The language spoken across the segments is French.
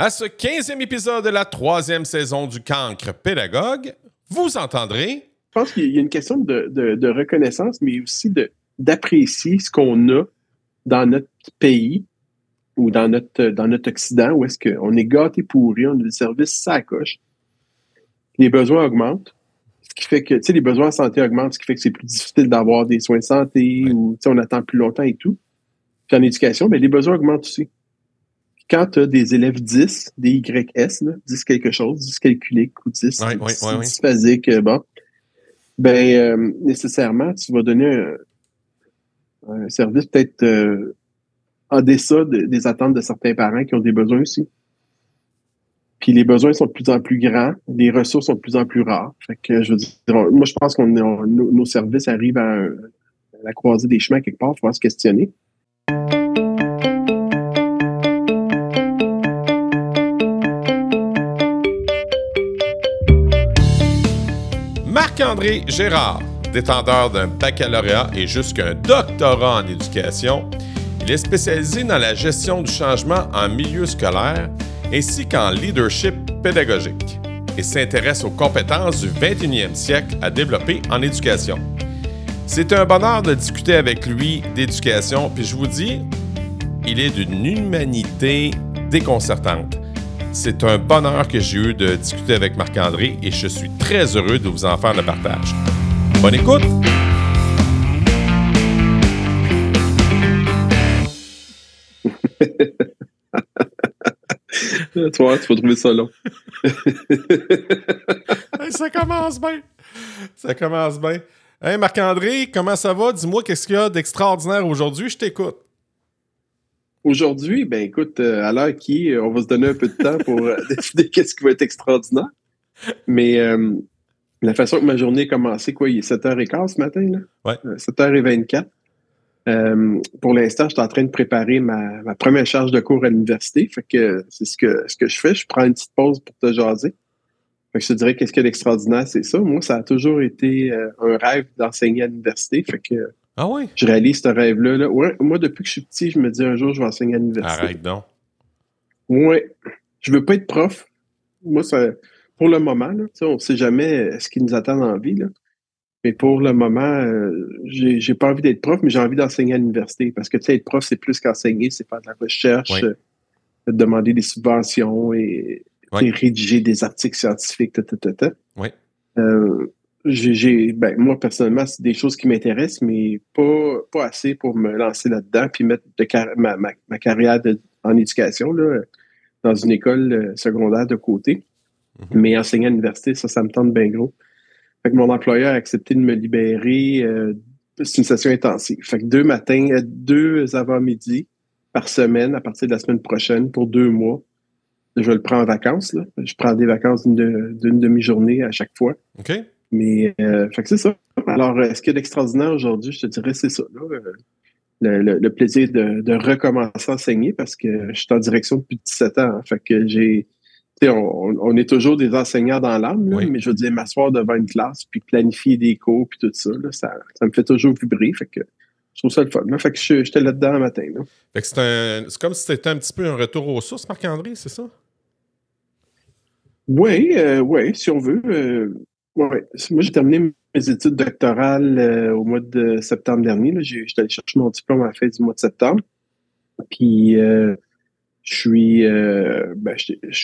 À ce 15e épisode de la troisième saison du Cancre Pédagogue, vous entendrez. Je pense qu'il y a une question de, reconnaissance, mais aussi d'apprécier ce qu'on a dans notre pays ou dans notre, dans notre Occident, où est-ce qu'on est gâté pourri, on a des services ça coche. Les besoins augmentent, ce qui fait que, tu sais, les besoins en santé augmentent, ce qui fait que c'est plus difficile d'avoir des soins de santé ou, tu sais, on attend plus longtemps et tout. Puis en éducation, mais les besoins augmentent aussi quand tu as des élèves 10, des YS, 10 quelque chose, 10 calculiques ou 10, ouais, 10, phasiques, euh, bon, ben, euh, nécessairement, tu vas donner un, service peut-être euh, en deçà des attentes de certains parents qui ont des besoins aussi. Puis les besoins sont de plus en plus grands, les ressources sont de plus en plus rares. Fait que je veux dire, moi, je pense que nos, services arrivent à, à, la croisée des chemins quelque part, il faut se questionner. Marc-André Gérard, détenteur d'un baccalauréat et jusqu'un doctorat en éducation, il est spécialisé dans la gestion du changement en milieu scolaire ainsi qu'en leadership pédagogique et s'intéresse aux compétences du 21e siècle à développer en éducation. C'est un bonheur de discuter avec lui d'éducation, puis je vous dis, il est d'une humanité déconcertante. C'est un bonheur que j'ai eu de discuter avec Marc-André et je suis très heureux de vous en faire le partage. Bonne écoute! tu vois, tu vas trouver ça long. ça commence bien. Ça commence bien. Hey Marc-André, comment ça va? Dis-moi qu'est-ce qu'il y a d'extraordinaire aujourd'hui? Je t'écoute. Aujourd'hui, ben écoute, euh, à l'heure qui on va se donner un peu de temps pour euh, décider qu'est-ce qui va être extraordinaire. Mais euh, la façon que ma journée a commencé, quoi, il est 7h15 ce matin, là? Ouais. 7h24. pour l'instant, je suis en train de préparer ma, première charge de cours à l'université. Fait que c'est ce que, ce que je fais. Je prends une petite pause pour te jaser. Fait que je te dirais qu'est-ce qu'il y a d'extraordinaire, c'est ça. Moi, ça a toujours été un rêve d'enseigner à l'université. Fait que ah oui? Je réalise ce rêve-là. Ouais, moi, depuis que je suis petit, je me dis un jour, je vais enseigner à l'université. Arrête donc. Oui. Je veux pas être prof. Moi, ça, pour le moment, là, on ne sait jamais ce qui nous attend dans la vie. Là. Mais pour le moment, euh, j'ai pas envie d'être prof, mais j'ai envie d'enseigner à l'université. Parce que tu sais, être prof, c'est plus qu'enseigner, c'est faire de la recherche, euh, demander des subventions et, rédiger des articles scientifiques, Oui. Euh, j'ai, ben, moi, personnellement, c'est des choses qui m'intéressent, mais pas, pas assez pour me lancer là-dedans puis mettre de ma, ma, carrière en éducation là, dans une école euh, secondaire de côté. Mm-hmm. Mais enseigner à l'université, ça, ça me tente bien gros. Fait que mon employeur a accepté de me libérer. Euh, c'est une session intensive. Fait que deux matins, euh, deux avant-midi par semaine à partir de la semaine prochaine pour deux mois. Je le prends en vacances. Là. Je prends des vacances d'une demi-journée à chaque fois. OK. Mais, euh, fait que c'est ça. Alors, euh, ce qu'il y a d'extraordinaire aujourd'hui, je te dirais, c'est ça. Là, euh, le, plaisir de, recommencer à enseigner parce que je suis en direction depuis 17 ans. Hein. fait que j'ai. On, on, est toujours des enseignants dans l'âme, mais je veux dire, m'asseoir devant une classe, puis planifier des cours, puis tout ça, là, ça, ça, me fait toujours vibrer. Fait que je trouve ça le fun. Là. Fait que j'étais là-dedans le matin. Là. Fait que c'est comme si c'était un petit peu un retour aux sources, Marc-André, c'est ça? Oui, oui, si on veut. Moi j'ai terminé mes études doctorales euh, au mois de septembre dernier. J'étais allé chercher mon diplôme à la fin du mois de septembre. Puis euh, je suis euh, ben,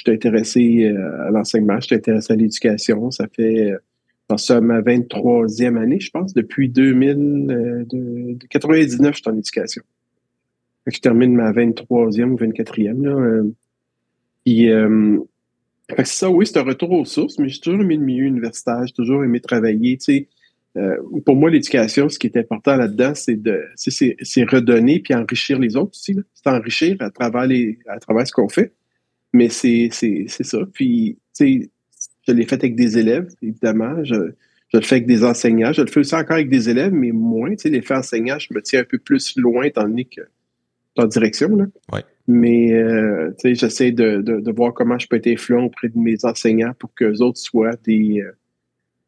intéressé à l'enseignement, je suis intéressé à l'éducation. Ça fait ça ma 23e année, je pense, depuis 2000, de, 99, je suis en éducation. je termine ma 23e ou 24e. Là, puis fait ça, oui, c'est un retour aux sources, mais j'ai toujours aimé le milieu universitaire, j'ai toujours aimé travailler. Euh, pour moi, l'éducation, ce qui est important là-dedans, c'est de c'est redonner puis enrichir les autres aussi. C'est enrichir à travers les à travers ce qu'on fait. Mais c'est ça. Puis, je l'ai fait avec des élèves, évidemment. Je, je le fais avec des enseignants. Je le fais aussi encore avec des élèves, mais moins. Tu sais, l'effet enseignant, je me tiens un peu plus loin, donné que en direction. Là. Mais euh, j'essaie de, de, voir comment je peux être influent auprès de mes enseignants pour qu'eux autres soient des, euh,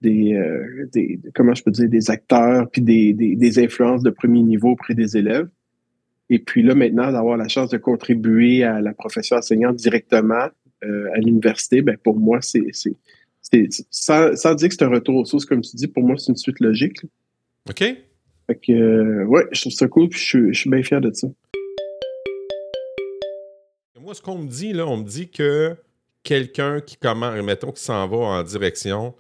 des, euh, des, comment je peux dire, des acteurs puis des, des, des, influences de premier niveau auprès des élèves. Et puis là, maintenant, d'avoir la chance de contribuer à la profession enseignante directement euh, à l'université, ben pour moi, c'est. Sans, sans, dire que c'est un retour aux sources, comme tu dis, pour moi, c'est une suite logique. OK. Fait que, euh, ouais, je trouve ça cool, puis je, je suis bien fier de ça. Moi, ce qu'on me dit, là, on me dit que quelqu'un qui commence, mettons, qui s'en va en direction,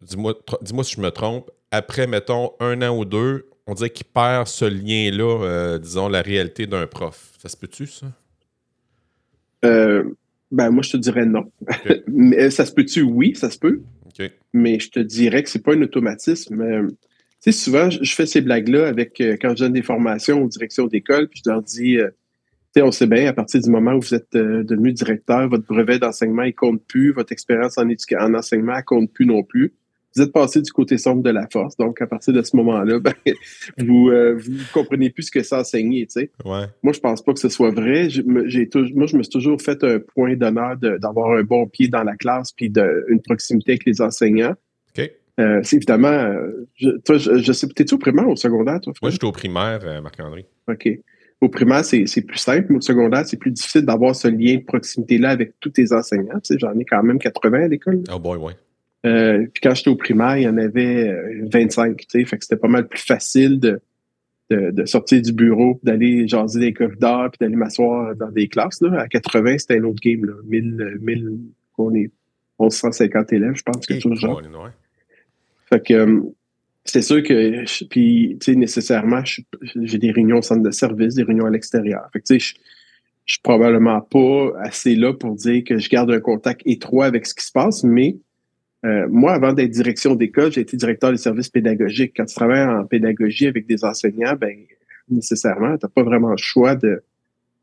dis-moi dis si je me trompe, après, mettons, un an ou deux, on dirait qu'il perd ce lien-là, euh, disons, la réalité d'un prof. Ça se peut-tu, ça? Euh, ben, moi, je te dirais non. mais euh, ça se peut-tu? Oui, ça se peut. Mais je te dirais que c'est pas un automatisme. tu sais, souvent, je fais ces blagues-là avec quand je donne des formations aux directions d'école, puis je leur dis, on sait bien, à partir du moment où vous êtes devenu directeur, votre brevet d'enseignement, il compte plus, votre expérience en, en enseignement, elle compte plus non plus vous êtes passé du côté sombre de la force. Donc, à partir de ce moment-là, ben, vous euh, vous comprenez plus ce que c'est enseigner. Sais. ouais. Moi, je pense pas que ce soit vrai. J'ai moi, je me suis toujours fait un point d'honneur d'avoir un bon pied dans la classe puis de, une proximité avec les enseignants. Euh, c'est évidemment, euh, je, toi, je, sais, t'es-tu au primaire ou au secondaire, toi? Moi, j'étais au primaire, Marc-André. OK. Au primaire, c'est plus simple, mais au secondaire, c'est plus difficile d'avoir ce lien de proximité-là avec tous tes enseignants. Tu sais, j'en ai quand même 80 à l'école. Oh boy, ouais. Euh, puis quand j'étais au primaire, il y en avait 25, euh, tu sais, fait que c'était pas mal plus facile de, de, sortir du bureau, d'aller jaser des corridors, puis d'aller m'asseoir dans des classes. Là. À 80, c'était un autre game, là. 1000, 1000 on est 1150 élèves, je pense, que tout le genre. Fait que euh, c'est sûr que, puis, tu sais, nécessairement, j'ai des réunions au centre de service, des réunions à l'extérieur. Fait tu sais, je suis probablement pas assez là pour dire que je garde un contact étroit avec ce qui se passe, mais euh, moi, avant d'être direction d'école, j'ai été directeur des services pédagogiques. Quand tu travailles en pédagogie avec des enseignants, ben nécessairement, tu pas vraiment le choix de,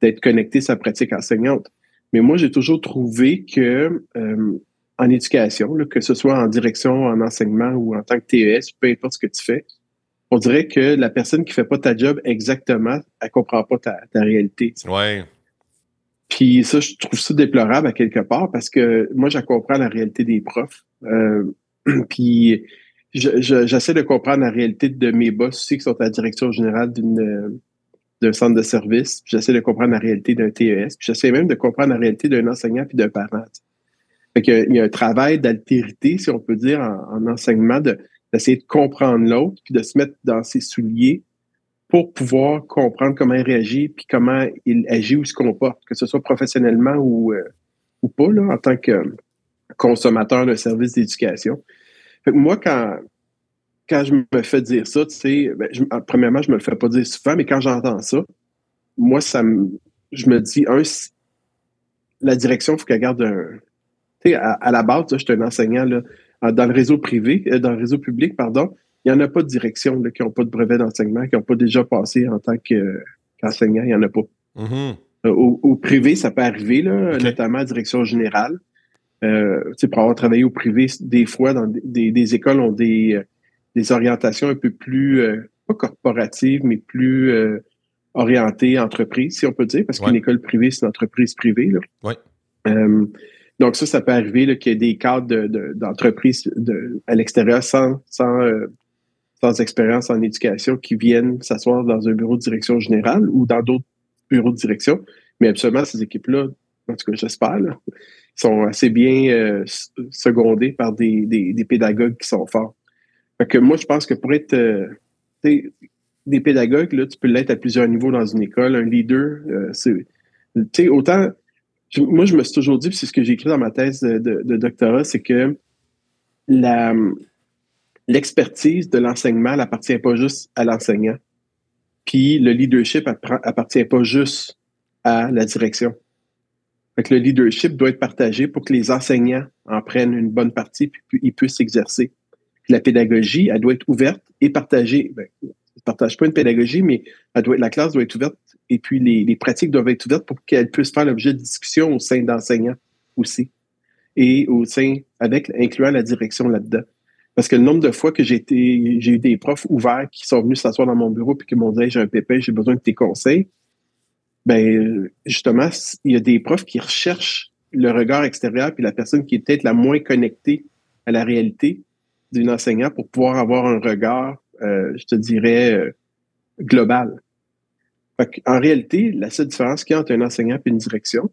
d'être connecté à sa pratique enseignante. Mais moi, j'ai toujours trouvé que euh, en éducation, que ce soit en direction, en enseignement ou en tant que TES, peu importe ce que tu fais, on dirait que la personne qui fait pas ta job exactement, elle comprend pas ta, ta réalité. Ouais. Puis ça, je trouve ça déplorable à quelque part parce que moi, je comprends la réalité des profs. Euh, puis j'essaie de comprendre la réalité de mes boss aussi qui sont à la direction générale d'une d'un centre de service. J'essaie de comprendre la réalité d'un TES. Puis j'essaie même de comprendre la réalité d'un enseignant puis d'un parent. Fait il y a un travail d'altérité, si on peut dire, en, enseignement, d'essayer de, comprendre l'autre, puis de se mettre dans ses souliers pour pouvoir comprendre comment il réagit, puis comment il agit ou se comporte, que ce soit professionnellement ou, euh, ou pas, là, en tant que consommateur d'un service d'éducation. moi, quand, quand je me fais dire ça, tu sais, ben, premièrement, je me le fais pas dire souvent, mais quand j'entends ça, moi, ça me, je me dis, un, la direction, il faut qu'elle garde un. Tu sais, à, la base, je suis un enseignant là, dans le réseau privé, euh, dans le réseau public, pardon. Il n'y en a pas de direction qui n'ont pas de brevet d'enseignement, qui n'ont pas déjà passé en tant qu'enseignant. il n'y en a pas. Mm-hmm. Euh, au, privé, ça peut arriver, là, notamment à direction générale. Euh, pour avoir travaillé au privé, des fois, dans des, écoles ont des, euh, des orientations un peu plus, euh, pas corporatives, mais plus euh, orientées entreprise, si on peut dire, parce qu'une école privée, c'est une entreprise privée. Là. Donc ça, ça peut arriver qu'il y ait des cadres d'entreprise de, à l'extérieur sans, sans, sans expérience en éducation qui viennent s'asseoir dans un bureau de direction générale ou dans d'autres bureaux de direction. Mais absolument, ces équipes-là, en tout cas, j'espère, sont assez bien euh, secondés par des, des, pédagogues qui sont forts. Fait que moi, je pense que pour être euh, des pédagogues, là, tu peux l'être à plusieurs niveaux dans une école. Un leader, euh, c'est autant. Moi, je me suis toujours dit, c'est ce que j'ai écrit dans ma thèse de, doctorat, c'est que la l'expertise de l'enseignement n'appartient pas juste à l'enseignant. Puis le leadership appartient pas juste à la direction le leadership doit être partagé pour que les enseignants en prennent une bonne partie puis ils puissent s'exercer. La pédagogie, elle doit être ouverte et partagée. Ben, partage pas une pédagogie, mais la classe doit être ouverte et puis les, pratiques doivent être ouvertes pour qu'elles puissent faire l'objet de discussions au sein d'enseignants aussi et au sein, avec, incluant la direction là-dedans. Parce que le nombre de fois que j'ai j'ai eu des profs ouverts qui sont venus s'asseoir dans mon bureau puis qui m'ont dit j'ai un pépin, j'ai besoin de tes conseils ben justement, il y a des profs qui recherchent le regard extérieur puis la personne qui est peut-être la moins connectée à la réalité d'une enseignant pour pouvoir avoir un regard, euh, je te dirais, euh, global. en réalité, la seule différence qu'il y a entre un enseignant et une direction,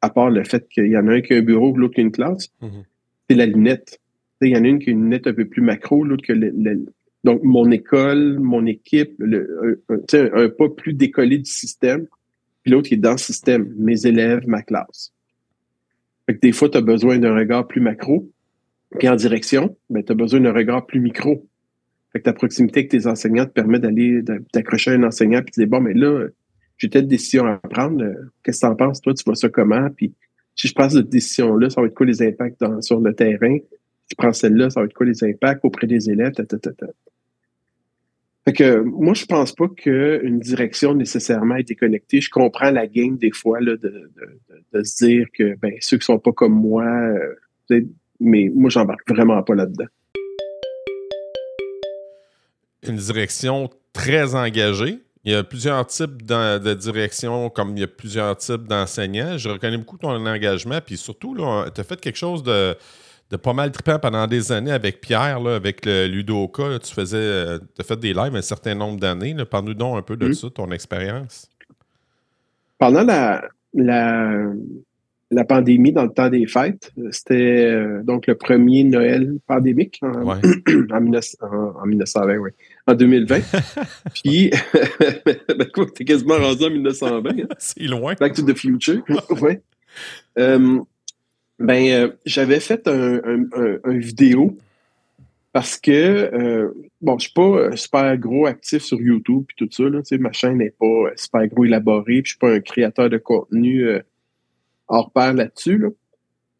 à part le fait qu'il y en a un qui a un bureau, l'autre qui a une classe, mm-hmm. c'est la lunette. Il y en a une qui a une lunette un peu plus macro, l'autre que le, donc mon école, mon équipe, le, un, un, pas plus décollé du système, puis l'autre qui est dans le système, mes élèves, ma classe. Fait que des fois, tu as besoin d'un regard plus macro, puis en direction, ben, tu as besoin d'un regard plus micro. Fait que ta proximité avec tes enseignants te permet d'aller t'accrocher à un enseignant puis de dire bon mais là j'ai telle décision à prendre euh, qu'est-ce que tu en penses? Toi tu vois ça comment? Puis si je prends cette décision là ça va être quoi les impacts sur le terrain? Si je prends celle-là ça va être quoi les impacts auprès des élèves? Ta, Fait que moi je pense pas qu'une direction nécessairement été connectée. Je comprends la game des fois là, de, de, se dire que ben ceux qui sont pas comme moi euh, mais moi j'embarque vraiment pas là-dedans une direction très engagée. Il y a plusieurs types de, de directions, comme il y a plusieurs types d'enseignants. Je reconnais beaucoup ton engagement, puis surtout, tu as fait quelque chose de, pas mal trippant pendant des années avec Pierre, là, avec le Ludoka. tu faisais, euh, as fait des lives un certain nombre d'années. Parle-nous donc un peu de ça, ton expérience. Pendant la, la, la pandémie dans le temps des fêtes. C'était euh, donc le premier Noël pandémique en, en, 1920, oui. En 2020. Puis, ben, t'es quasiment rendu en 1920. Hein? C'est loin. Back to the future. oui. Euh, ben, euh, j'avais fait un, un, vidéo parce que, bon, je suis pas super gros actif sur YouTube et tout ça. Là, ma chaîne n'est pas super gros élaborée. Puis je suis pas un créateur de contenu hors pair là-dessus.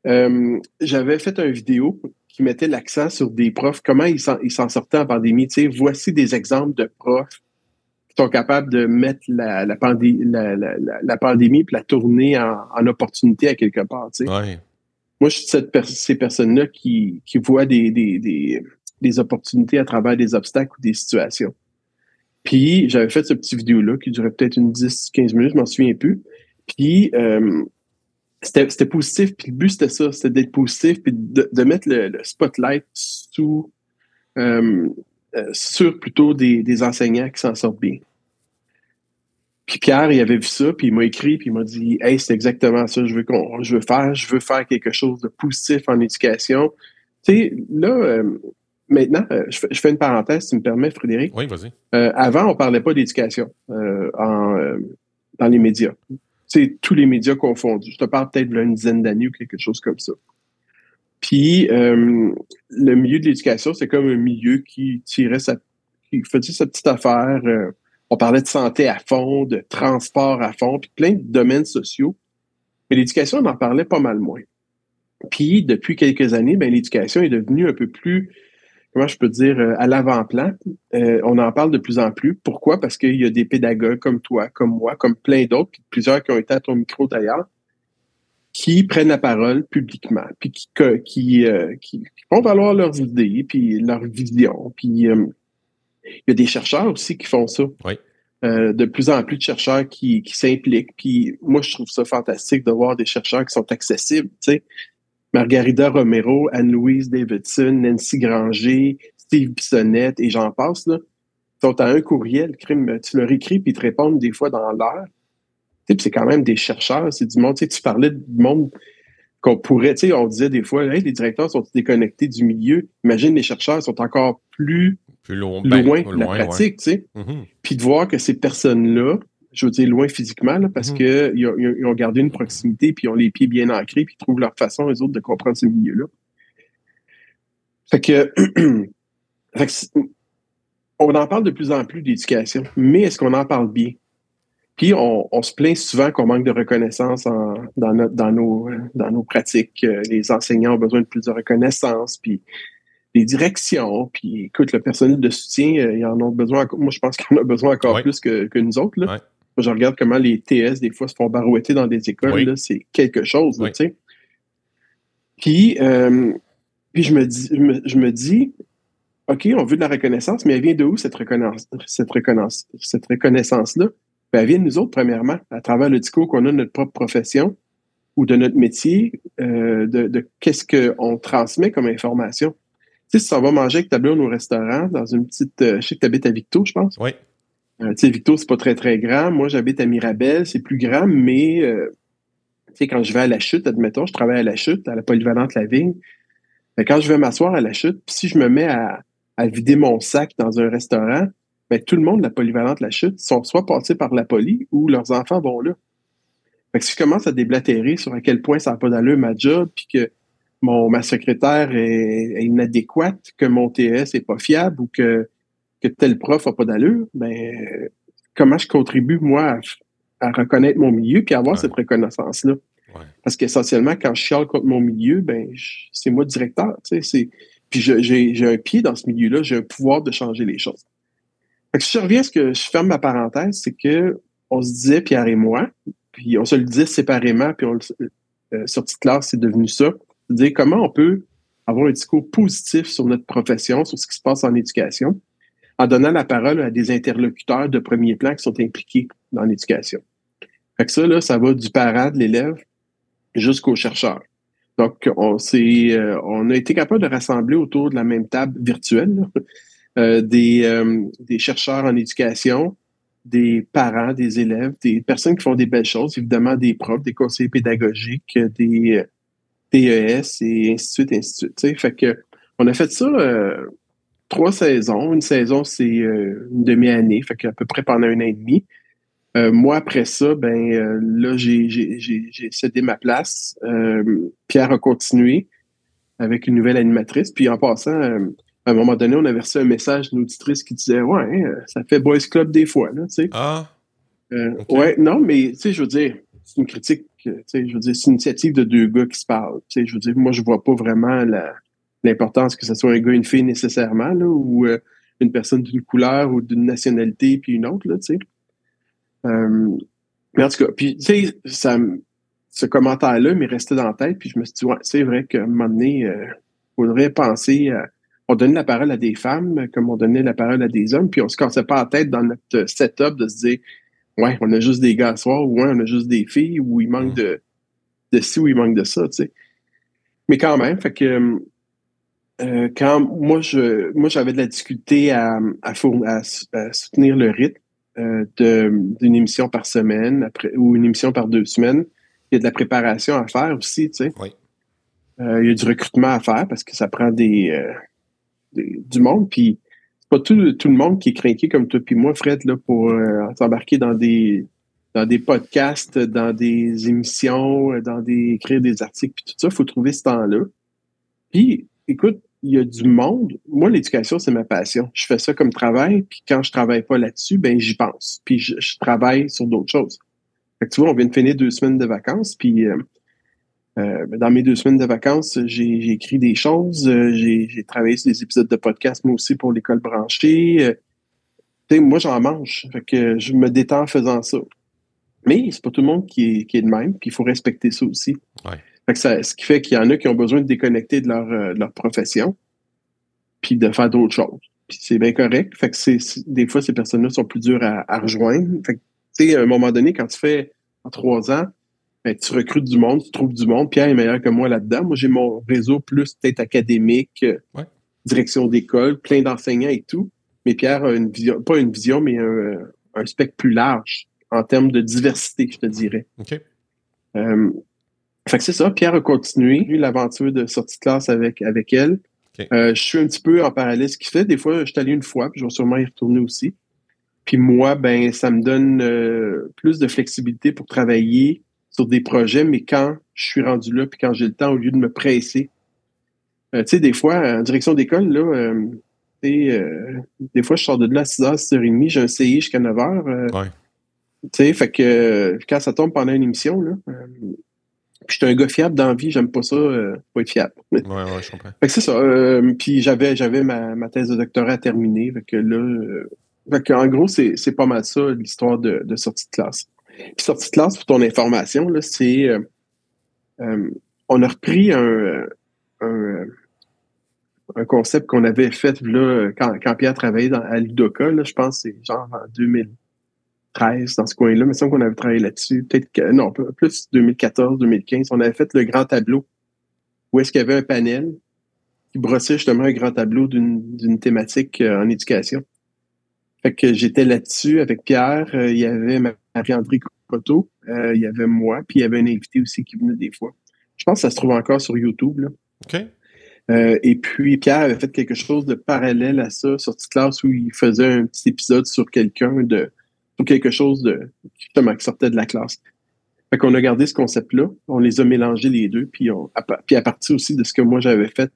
Euh, j'avais fait une vidéo qui mettait l'accent sur des profs, comment ils s'en sortaient en pandémie. Tu sais, voici des exemples de profs qui sont capables de mettre la, la, pandémie, la, la, pandémie la tourner en, opportunité à quelque part. Tu sais. Moi, je suis cette ces personnes-là qui, qui voient des, des, des, des, opportunités à travers des obstacles ou des situations. Puis, j'avais fait ce petit vidéo-là qui durait peut-être une 10-15 minutes, je m'en souviens plus. Puis, euh, c'était positif, puis le but c'était ça, c'était d'être positif, puis de, mettre le, spotlight sous euh, euh, sur plutôt des, des enseignants qui s'en sortent bien. Puis Pierre, il avait vu ça, puis il m'a écrit, puis il m'a dit Hey, c'est exactement ça, je veux qu'on je veux faire, je veux faire quelque chose de positif en éducation. Tu sais, là, euh, maintenant, je, fais une parenthèse, si tu me permets, Frédéric. Oui, vas-y. avant, on parlait pas d'éducation en dans les médias tous les médias confondus. Je te parle peut-être d'une dizaine d'années ou quelque chose comme ça. Puis euh, le milieu de l'éducation, c'est comme un milieu qui tirait sa, qui faisait sa petite affaire. Euh, on parlait de santé à fond, de transport à fond, puis plein de domaines sociaux. Mais l'éducation, on en parlait pas mal moins. Puis depuis quelques années, ben l'éducation est devenue un peu plus comment je peux dire, euh, à l'avant-plan. Euh, on en parle de plus en plus. Pourquoi? Parce qu'il y a des pédagogues comme toi, comme moi, comme plein d'autres, plusieurs qui ont été à ton micro d'ailleurs, qui prennent la parole publiquement, puis qui, qui, euh, qui, font valoir leurs idées, puis leur vision. Puis il y a des chercheurs aussi qui font ça. Oui. de plus en plus de chercheurs qui, qui s'impliquent. Puis moi, je trouve ça fantastique de voir des chercheurs qui sont accessibles. Tu sais, Margarida Romero, Anne-Louise Davidson, Nancy Granger, Steve Bissonnette et j'en passe, là, sont à un courriel, crime, tu leur écris puis ils te répondent des fois dans l'heure. C'est quand même des chercheurs, c'est du monde. Tu parlais du monde qu'on pourrait, tu sais, on disait des fois, les directeurs sont déconnectés du milieu? Imagine, les chercheurs sont encore plus, loin, ben, de la pratique, tu sais. Mm-hmm. Puis de voir que ces personnes-là je veux dire, loin physiquement, parce mhm. qu'ils ont gardé une proximité, puis ils ont les pieds bien ancrés, puis ils trouvent leur façon, les autres, de comprendre ce milieu-là. Fait que, on en parle de plus en plus d'éducation, mais est-ce qu'on en parle bien? Puis on, se plaint souvent qu'on manque de reconnaissance dans, nos, dans nos pratiques. Les enseignants ont besoin de plus de reconnaissance, puis les directions, puis écoute, le personnel de soutien, euh, ils en ont besoin. Moi, je pense qu'on a besoin encore plus que, nous autres. Là je regarde comment les TS, des fois, se font barouetter dans des écoles. C'est quelque chose, tu sais. Puis, euh, puis je me dis, je me, dis, OK, on veut de la reconnaissance, mais elle vient de où cette reconnaissance, cette reconnaissance, cette reconnaissance-là? Ben, elle vient de nous autres, premièrement, à travers le discours qu'on a de notre propre profession ou de notre métier, euh, de, qu'est-ce qu'on transmet comme information. Tu sais, si on va manger avec ta blonde au restaurant, dans une petite. Euh, je sais que tu habites à Victo, je pense. Oui. Tu sais, Victo, c'est pas très, très grand. Moi, j'habite à Mirabel, c'est plus grand, mais sais, quand je vais à la chute, admettons, je travaille à la chute, à la polyvalente La Vigne. quand je vais m'asseoir à la chute, si je me mets à, à vider mon sac dans un restaurant, ben, tout le monde de la polyvalente La Chute sont soit passés par la poly ou leurs enfants vont là. Fait que si je commence à déblatérer sur à quel point ça n'a pas d'allure ma job, puis que mon, ma secrétaire est, inadéquate, que mon TS n'est pas fiable ou que, que tel prof n'a pas d'allure, ben, comment je contribue, moi, à, reconnaître mon milieu puis à avoir cette reconnaissance-là? Parce qu'essentiellement, quand je chiale contre mon milieu, ben, c'est moi le directeur. Tu sais, puis j'ai un pied dans ce milieu-là, j'ai un pouvoir de changer les choses. Fait que si je reviens à ce que je ferme ma parenthèse, c'est que on se disait, Pierre et moi, puis on se le disait séparément, puis on le, euh, sortie de classe, c'est devenu ça, de dire comment on peut avoir un discours positif sur notre profession, sur ce qui se passe en éducation, en donnant la parole à des interlocuteurs de premier plan qui sont impliqués dans l'éducation. Fait que ça, là, ça va du parent de l'élève jusqu'au chercheur. Donc, on, euh, on a été capable de rassembler autour de la même table virtuelle euh, des, euh, des, chercheurs en éducation, des parents, des élèves, des personnes qui font des belles choses, évidemment des profs, des conseillers pédagogiques, des TES et ainsi de suite, ainsi de suite. Fait que on a fait ça trois saisons. Une saison, c'est une demi-année, fait qu'à peu près pendant un an et demi. Euh, moi, après ça, ben euh, là, j'ai cédé ma place. Euh, Pierre a continué avec une nouvelle animatrice. Puis en passant, à un moment donné, on avait reçu un message d'une auditrice qui disait Ouais, ça fait Boys Club des fois, là, tu sais. Ah. Ouais, non, mais tu sais, je veux dire, c'est une critique, tu sais, je veux dire, c'est une initiative de deux gars qui se parlent. Tu sais, je veux dire, moi, je vois pas vraiment l'importance que ce soit un gars et une fille nécessairement, là, ou une personne d'une couleur ou d'une nationalité puis une autre, là, tu sais. Euh, mais en tout cas, puis tu sais, ça, ce commentaire-là m'est resté dans la tête, puis je me suis dit, ouais, c'est vrai qu'à un moment donné, il euh, faudrait penser à. On donnait la parole à des femmes comme on donnait la parole à des hommes, puis on se cassait pas la tête dans notre setup de se dire, ouais, on a juste des gars à soir, ou ouais, on a juste des filles, ou il manque de, de ci, ou il manque de ça, tu sais. Mais quand même, fait que. Euh, quand moi je moi j'avais de la difficulté à, à, à soutenir le rythme euh, d'une émission par semaine après, ou une émission par deux semaines. Il y a de la préparation à faire aussi, tu sais. Euh, il y a du recrutement à faire parce que ça prend des, du monde. Puis c'est pas tout, le monde qui est craqué comme toi puis moi, Fred, là, pour s'embarquer dans des dans des podcasts, dans des émissions, dans des écrire des articles, puis tout ça, il faut trouver ce temps-là. Puis, écoute, il y a du monde. Moi, l'éducation, c'est ma passion. Je fais ça comme travail, puis quand je travaille pas là-dessus, ben j'y pense. Puis je, travaille sur d'autres choses. Fait que, tu vois, on vient de finir deux semaines de vacances, puis euh, euh, dans mes deux semaines de vacances, j'ai écrit des choses, euh, j'ai travaillé sur des épisodes de podcast, moi aussi, pour l'école branchée. moi, j'en mange. Fait que je me détends en faisant ça. Mais c'est pas tout le monde qui est, qui est de même, puis il faut respecter ça aussi. Ouais ce qui fait qu'il y en a qui ont besoin de déconnecter de leur, euh, profession, puis de faire d'autres choses. Puis c'est bien correct. Fait que des fois, ces personnes-là sont plus dures à, rejoindre. Fait que, à un moment donné, quand tu fais en trois ans, ben, tu recrutes du monde, tu trouves du monde. Pierre est meilleur que moi là-dedans. Moi, j'ai mon réseau plus peut-être académique, euh, direction d'école, plein d'enseignants et tout. Mais Pierre a une vision, pas une vision, mais un, un spectre plus large en termes de diversité, je te dirais. OK. Euh, fait que c'est ça, Pierre a continué l'aventure de sortie de classe avec, avec elle. Euh, je suis un petit peu en parallèle ce qu'il fait. Des fois, je suis allé une fois, puis je vais sûrement y retourner aussi. Puis moi, ben, ça me donne euh, plus de flexibilité pour travailler sur des projets, mais quand je suis rendu là, puis quand j'ai le temps, au lieu de me presser. Euh, tu sais, des fois, en direction d'école, là, des fois, je sors de là à 6h, 6h30, j'ai un CI jusqu'à 9h. Ouais. Tu sais, fait que quand ça tombe pendant une émission, là, je suis un gars fiable dans la vie, j'aime pas ça, euh, pas être fiable. Ouais, ouais, je comprends. Fait que c'est ça. Euh, puis j'avais, j'avais ma, ma, thèse de doctorat terminée. Fait que là, euh, fait que en gros, c'est, c'est pas mal ça, l'histoire de, de, sortie de classe. Puis sortie de classe, pour ton information, là, c'est. on a repris un, un, un concept qu'on avait fait là, quand, quand Pierre travaillait dans, à l'UDOCA, là, je pense c'est genre en 2000. 13 dans ce coin-là. Il me semble qu'on avait travaillé là-dessus. Peut-être que, non, plus 2014, 2015. On avait fait le grand tableau où est-ce qu'il y avait un panel qui brossait justement un grand tableau d'une thématique euh, en éducation. Fait que j'étais là-dessus avec Pierre. il y avait Marie-André Coteau, il y avait moi, puis il y avait un invité aussi qui venait des fois. Je pense que ça se trouve encore sur YouTube. Là. OK. et puis, Pierre avait fait quelque chose de parallèle à ça, sur cette classe où il faisait un petit épisode sur quelqu'un de, quelque chose de, justement, qui sortait de la classe. Fait qu'on a gardé ce concept-là, on les a mélangés les deux, puis, à, puis à partir aussi de ce que moi j'avais fait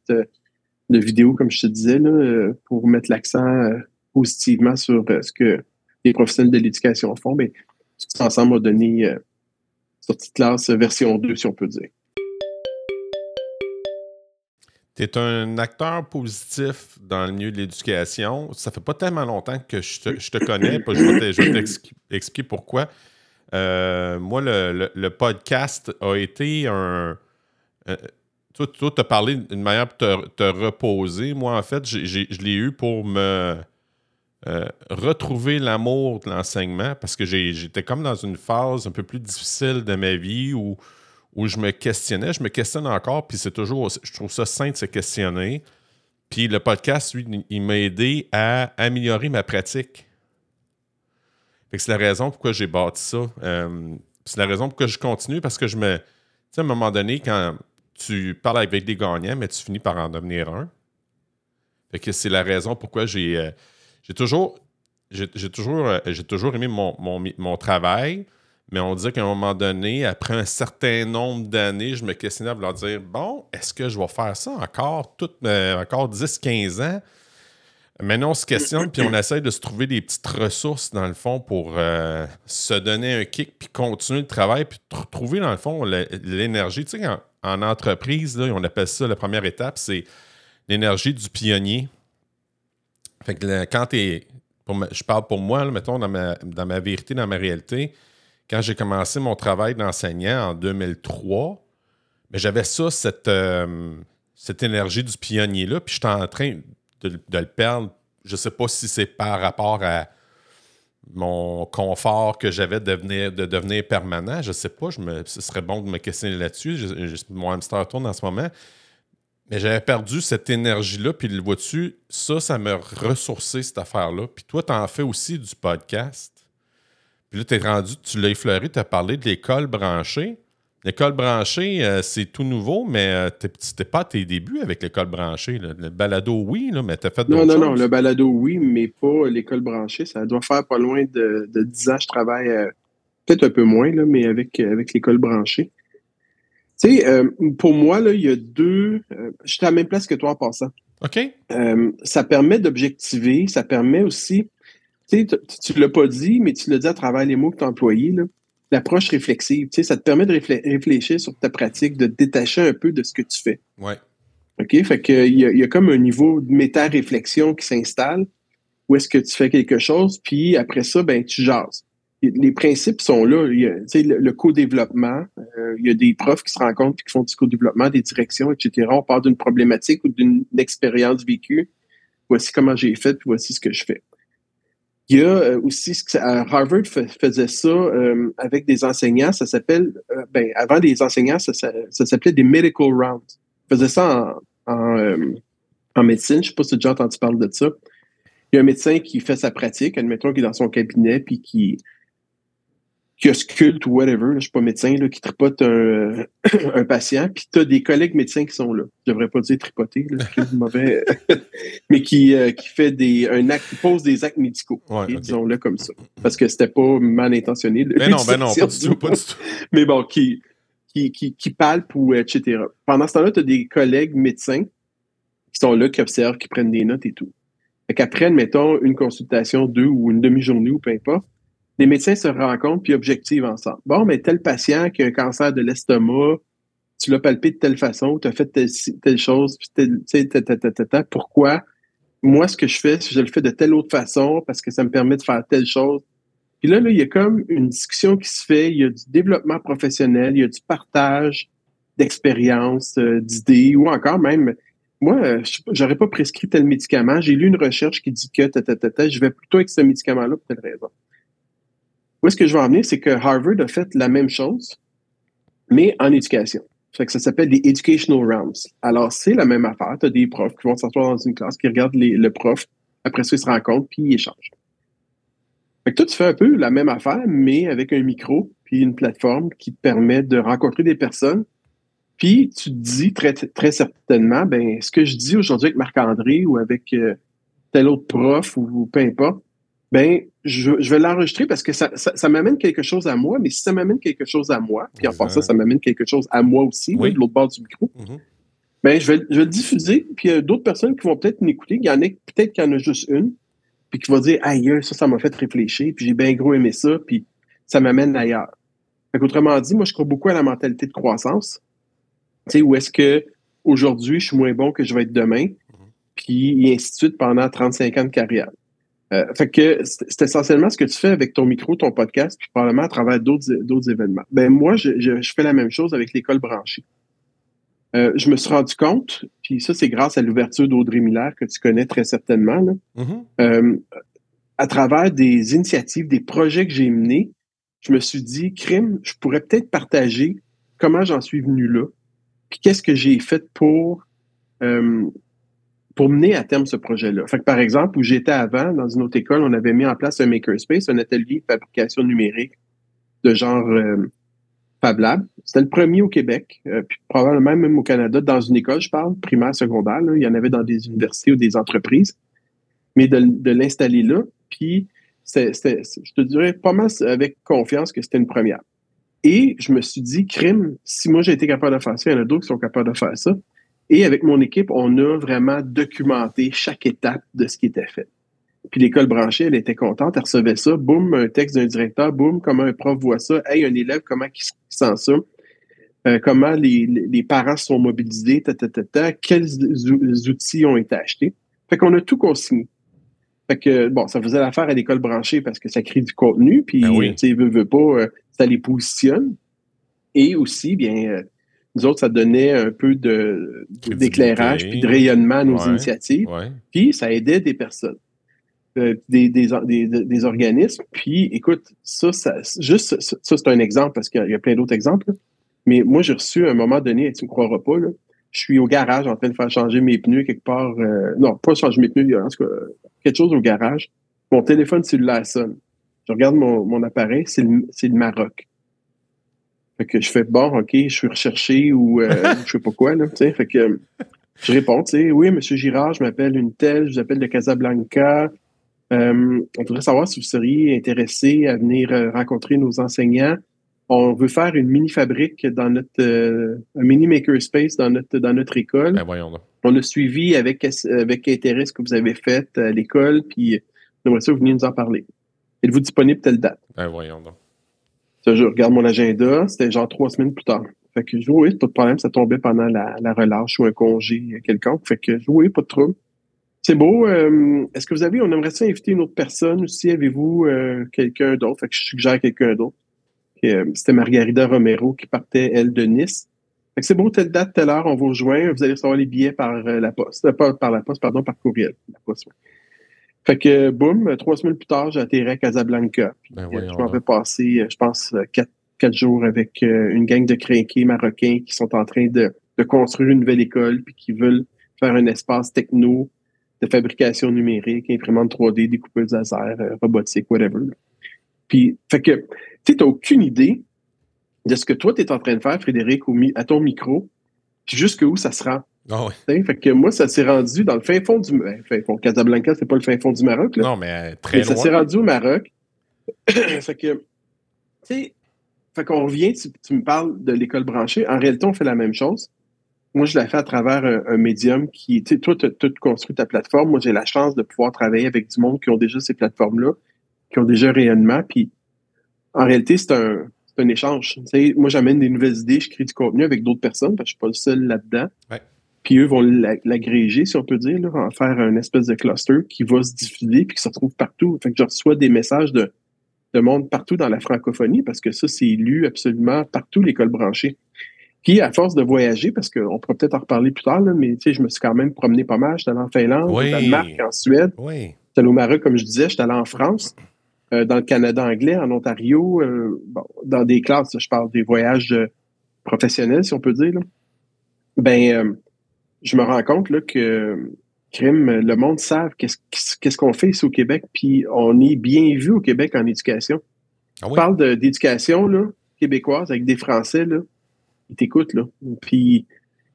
de vidéos, comme je te disais, euh, pour mettre l'accent euh, positivement sur euh, ce que les professionnels de l'éducation font, mais tout ça ensemble a donné sortie de classe version 2, si on peut dire. Tu es un acteur positif dans le milieu de l'éducation. Ça fait pas tellement longtemps que je te, connais. Je vais t'expliquer pourquoi. moi, le, podcast a été un, toi, tu as parlé d'une manière pour te, reposer. Moi, en fait, je l'ai eu pour me euh, retrouver l'amour de l'enseignement parce que j'étais comme dans une phase un peu plus difficile de ma vie où, où je me questionnais. Je me questionne encore, puis c'est toujours, je trouve ça sain de se questionner. Puis le podcast, lui, il m'a aidé à améliorer ma pratique. C'est la raison pourquoi j'ai bâti ça. Euh, c'est la raison pourquoi je continue parce que je me. Tu sais, à un moment donné, quand tu parles avec des gagnants, mais tu finis par en devenir un. Fait que c'est la raison pourquoi j'ai euh, toujours j'ai toujours, euh, toujours aimé mon, mon, travail, mais on dit qu'à un moment donné, après un certain nombre d'années, je me questionnais à leur dire Bon, est-ce que je vais faire ça encore, euh, encore 10-15 ans? Maintenant, on se questionne, puis on essaie de se trouver des petites ressources, dans le fond, pour se donner un kick, puis continuer le travail, puis trouver, dans le fond, l'énergie. Tu sais, en entreprise, là, on appelle ça la première étape, c'est l'énergie du pionnier. Fait que quand tu es. je parle pour moi, mettons, dans ma, dans ma vérité, dans ma réalité. Quand j'ai commencé mon travail d'enseignant en 2003, mais j'avais ça, cette, euh, cette énergie du pionnier-là, puis j'étais en train de, le perdre. Je ne sais pas si c'est par rapport à mon confort que j'avais de devenir, de devenir permanent. Je ne sais pas, je me, ce serait bon de me questionner là-dessus. mon hamster tourne en ce moment. Mais j'avais perdu cette énergie-là, puis le vois-tu, ça, ça m'a ressourcé, cette affaire-là. Puis toi, tu en fais aussi du podcast. Puis là, tu es rendu, tu l'as effleuré, tu as parlé de l'école branchée. L'école branchée, euh, c'est tout nouveau, mais euh, c'était pas tes débuts avec l'école branchée. Le balado, oui, là, mais tu as fait d'autres Non, non, non, le balado, oui, mais pas l'école branchée. Ça doit faire pas loin de, de 10 ans. Je travaille euh, peut-être un peu moins, là, mais avec, avec l'école branchée. Tu sais, pour moi, il y a deux. je suis à la même place que toi en passant. OK. ça permet d'objectiver, ça permet aussi. Tu sais, tu l'as pas dit, mais tu l'as dit à travers les mots que tu as employés. L'approche réflexive. Tu sais, ça te permet de réfléchir sur ta pratique, de te détacher un peu de ce que tu fais. Ouais. OK? Fait qu'il y, a, y a comme un niveau de méta-réflexion qui s'installe où est-ce que tu fais quelque chose, puis après ça, ben, tu jases. Les principes sont là. Il y a, le, le co-développement, euh, il y a des profs qui se rencontrent et qui font du co-développement, des directions, etc. On parle d'une problématique ou d'une expérience vécue. Voici comment j'ai fait, puis voici ce que je fais. Il y a euh, aussi, Harvard faisait ça euh, avec des enseignants, ça s'appelle, euh, ben, avant des enseignants, ça, s'appelait des medical rounds. Ils faisaient ça en, en, médecine, je ne sais pas si tu as déjà entendu parler de ça. Il y a un médecin qui fait sa pratique, admettons qu'il est dans son cabinet, puis qui, qui occulte ou whatever, je ne suis pas médecin, là, qui tripote un, un patient, puis tu as des collègues médecins qui sont là. Je devrais pas dire tripoter, c'est mauvais, mais qui, euh, qui fait des, un acte, qui pose des actes médicaux, disons-le comme ça. Parce que c'était pas mal intentionné. Mais non, ben non, pas du tout, pas du tout. Mais bon, qui, qui, qui, qui palpent ou etc. Pendant ce temps-là, tu as des collègues médecins qui sont là, qui observent, qui prennent des notes et tout. Fait qu'après, mettons, une consultation, deux ou une demi-journée ou peu importe, les médecins se rencontrent puis objectivent ensemble. Bon, mais tel patient qui a un cancer de l'estomac, tu l'as palpé de telle façon, tu as fait telle, chose, puis telle, pourquoi? Moi, ce que je fais, je le fais de telle autre façon parce que ça me permet de faire telle chose. Puis là, là, il y a comme une discussion qui se fait, il y a du développement professionnel, il y a du partage d'expériences, euh, d'idées, ou encore même, moi, euh, j'aurais pas prescrit tel médicament, j'ai lu une recherche qui dit que je vais plutôt avec ce médicament-là pour telle raison. Où est-ce que je veux en venir, c'est que Harvard a fait la même chose, mais en éducation. Ça, que ça s'appelle des Educational Rounds. Alors, c'est la même affaire. Tu as des profs qui vont s'asseoir dans une classe, qui regardent le prof, après ça, ils se rencontrent, puis ils échangent. Fait que toi, tu fais un peu la même affaire, mais avec un micro, puis une plateforme qui te permet de rencontrer des personnes. Puis tu te dis très, très certainement, ben, ce que je dis aujourd'hui avec Marc-André ou avec euh, tel autre prof ou, peu importe, ben, je, vais l'enregistrer parce que ça, ça, m'amène quelque chose à moi, mais si ça m'amène quelque chose à moi, puis en passant, ça m'amène quelque chose à moi aussi, de l'autre bord du micro, mm-hmm. ben, je vais, je vais le diffuser, puis il y a d'autres personnes qui vont peut-être m'écouter. Il y en a peut-être qu'il y en a juste une, puis qui va dire Aïe, ça, ça m'a fait réfléchir, puis j'ai bien gros aimé ça, puis ça m'amène ailleurs. autrement dit, moi, je crois beaucoup à la mentalité de croissance. Tu sais, où est-ce que aujourd'hui, je suis moins bon que je vais être demain, puis ainsi de suite pendant 35 ans de carrière. Euh, fait que c'est essentiellement ce que tu fais avec ton micro, ton podcast, puis probablement à travers d'autres événements. Ben moi, je, je, fais la même chose avec l'école branchée. Euh, je me suis rendu compte, puis ça, c'est grâce à l'ouverture d'Audrey Miller, que tu connais très certainement, mm-hmm. euh, à travers des initiatives, des projets que j'ai menés, je me suis dit, crime, je pourrais peut-être partager comment j'en suis venu là, puis qu'est-ce que j'ai fait pour, pour mener à terme ce projet-là. Fait que, par exemple, où j'étais avant, dans une autre école, on avait mis en place un makerspace, un atelier de fabrication numérique de genre c'était le premier au Québec, euh, puis probablement même au Canada, dans une école, je parle, primaire, secondaire. il y en avait dans des universités ou des entreprises. Mais de, l'installer là, puis je te dirais pas mal avec confiance que c'était une première. Et je me suis dit, crime, si moi j'ai été capable de faire ça, il y en a d'autres qui sont capables de faire ça. Et avec mon équipe, on a vraiment documenté chaque étape de ce qui était fait. Puis l'école branchée, elle était contente, elle recevait ça, boum, un texte d'un directeur, boum, comment un prof voit ça, hey, un élève, comment il sent ça, euh, comment les, les, parents sont mobilisés, ta, ta, ta, quels outils ont été achetés. Fait qu'on a tout consigné. Fait que, bon, ça faisait l'affaire à l'école branchée parce que ça crée du contenu, puis, ben tu sais, veut, veut pas, euh, ça les positionne. Et aussi, bien, euh, nous autres, ça donnait un peu de, d'éclairage puis de rayonnement à nos initiatives. Puis ça aidait des personnes. Euh, des, des, des, organismes. Puis, écoute, ça, ça juste ça, c'est un exemple parce qu'il y a plein d'autres exemples. Mais moi, j'ai reçu à un moment donné, et tu ne croiras pas, là, je suis au garage en train de faire changer mes pneus quelque part. Euh, non, pas changer mes pneus, en tout cas, quelque chose au garage. Mon téléphone cellulaire sonne. Je regarde mon, mon appareil, c'est le, le, Maroc. Fait que je fais bon, OK, je suis recherché ou euh, je sais pas quoi, là, tu sais. Fait que je réponds, tu sais, oui, monsieur Girard, je m'appelle une telle, je vous appelle de Casablanca. Euh, on voudrait savoir si vous seriez intéressé à venir euh, rencontrer nos enseignants. On veut faire une mini fabrique dans notre euh, un mini makerspace dans notre dans notre école. Ben, voyons On a suivi avec avec intérêt ce que vous avez fait à l'école, puis j'aimerais ça que vous veniez nous en parler. Êtes-vous disponible telle date? Ben voyons donc. Je regarde mon agenda, c'était genre trois semaines plus tard. Fait que je oui, pas de problème, ça tombait pendant la, relâche ou un congé quelconque. Fait que oui, pas de trouble. C'est beau. Euh, est-ce que vous avez, on aimerait ça inviter une autre personne aussi? Avez-vous euh, quelqu'un d'autre? Fait que je suggère quelqu'un d'autre. Euh, c'était Margarida Romero qui partait, elle, de Nice. Fait que c'est beau, telle date, telle heure, on vous rejoint. Vous allez recevoir les billets par la poste. pas par la poste, pardon, par courriel. La Fait que, boum, trois semaines plus tard, j'atterrais à Casablanca. Ben je m'en vais passer, je pense, quatre, quatre jours avec une gang de crinqués marocains qui sont en train de, de construire une nouvelle école puis qui veulent faire un espace techno de fabrication numérique, imprimante 3D, découpeuse laser, euh, robotique, whatever. Puis, fait que, tu n'as aucune idée de ce que toi, tu es en train de faire, Frédéric, à ton micro, puis jusqu'où ça se rend. Ah fait que moi, ça s'est rendu dans le fin fond du... Ben, fin fond, Casablanca, c'est pas le fin fond du Maroc. Là. Non, mais très mais ça s'est rendu au Maroc. fait que, tu sais, fait qu'on revient, tu me parles de l'école branchée. En réalité, on fait la même chose moi, je l'ai fait à travers un, médium qui, tu sais, toi, tu as, construit ta plateforme. Moi, j'ai la chance de pouvoir travailler avec du monde qui ont déjà ces plateformes-là, qui ont déjà rayonnement. Puis, en réalité, c'est un, un échange. Moi, j'amène des nouvelles idées, je crée du contenu avec d'autres personnes, parce que je suis pas le seul là-dedans. Puis eux vont l'agréger, si on peut dire, là, en faire un espèce de cluster qui va se diffuser puis qui se retrouve partout. Fait que je reçois des messages de, de monde partout dans la francophonie parce que ça, c'est lu absolument partout l'école branchée. Puis, à force de voyager, parce qu'on pourra peut-être en reparler plus tard, là, mais tu sais, je me suis quand même promené pas mal. J'étais allé en Finlande, au Danemark, en Suède. Oui. J'étais allé au Maroc, comme je disais. J'étais allé en France, euh, dans le Canada anglais, en Ontario, euh, bon, dans des classes, je parle des voyages euh, professionnels, si on peut dire. Là. Ben, je me rends compte là, que crime, le monde savent qu'est-ce qu'on fait ici au Québec, puis on est bien vu au Québec en éducation. Ah On parle d'éducation québécoise avec des Français, là, ils t'écoutent, là. Puis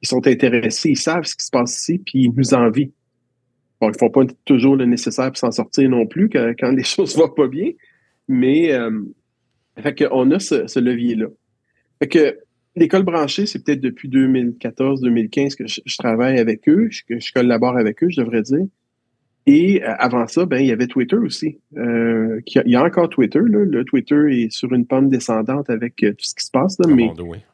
ils sont intéressés, ils savent ce qui se passe ici, puis ils nous envient. Bon, ils font pas toujours le nécessaire pour s'en sortir non plus quand, les choses vont pas bien, mais euh, fait on a ce, levier-là. Fait que l'école branchée, c'est peut-être depuis 2014-2015 que je, travaille avec eux, que je collabore avec eux, je devrais dire. Et euh, avant ça, ben, il y avait Twitter aussi. Euh, il y a encore Twitter. Là. Le Twitter est sur une pente descendante avec euh, tout ce qui se passe. Là, mais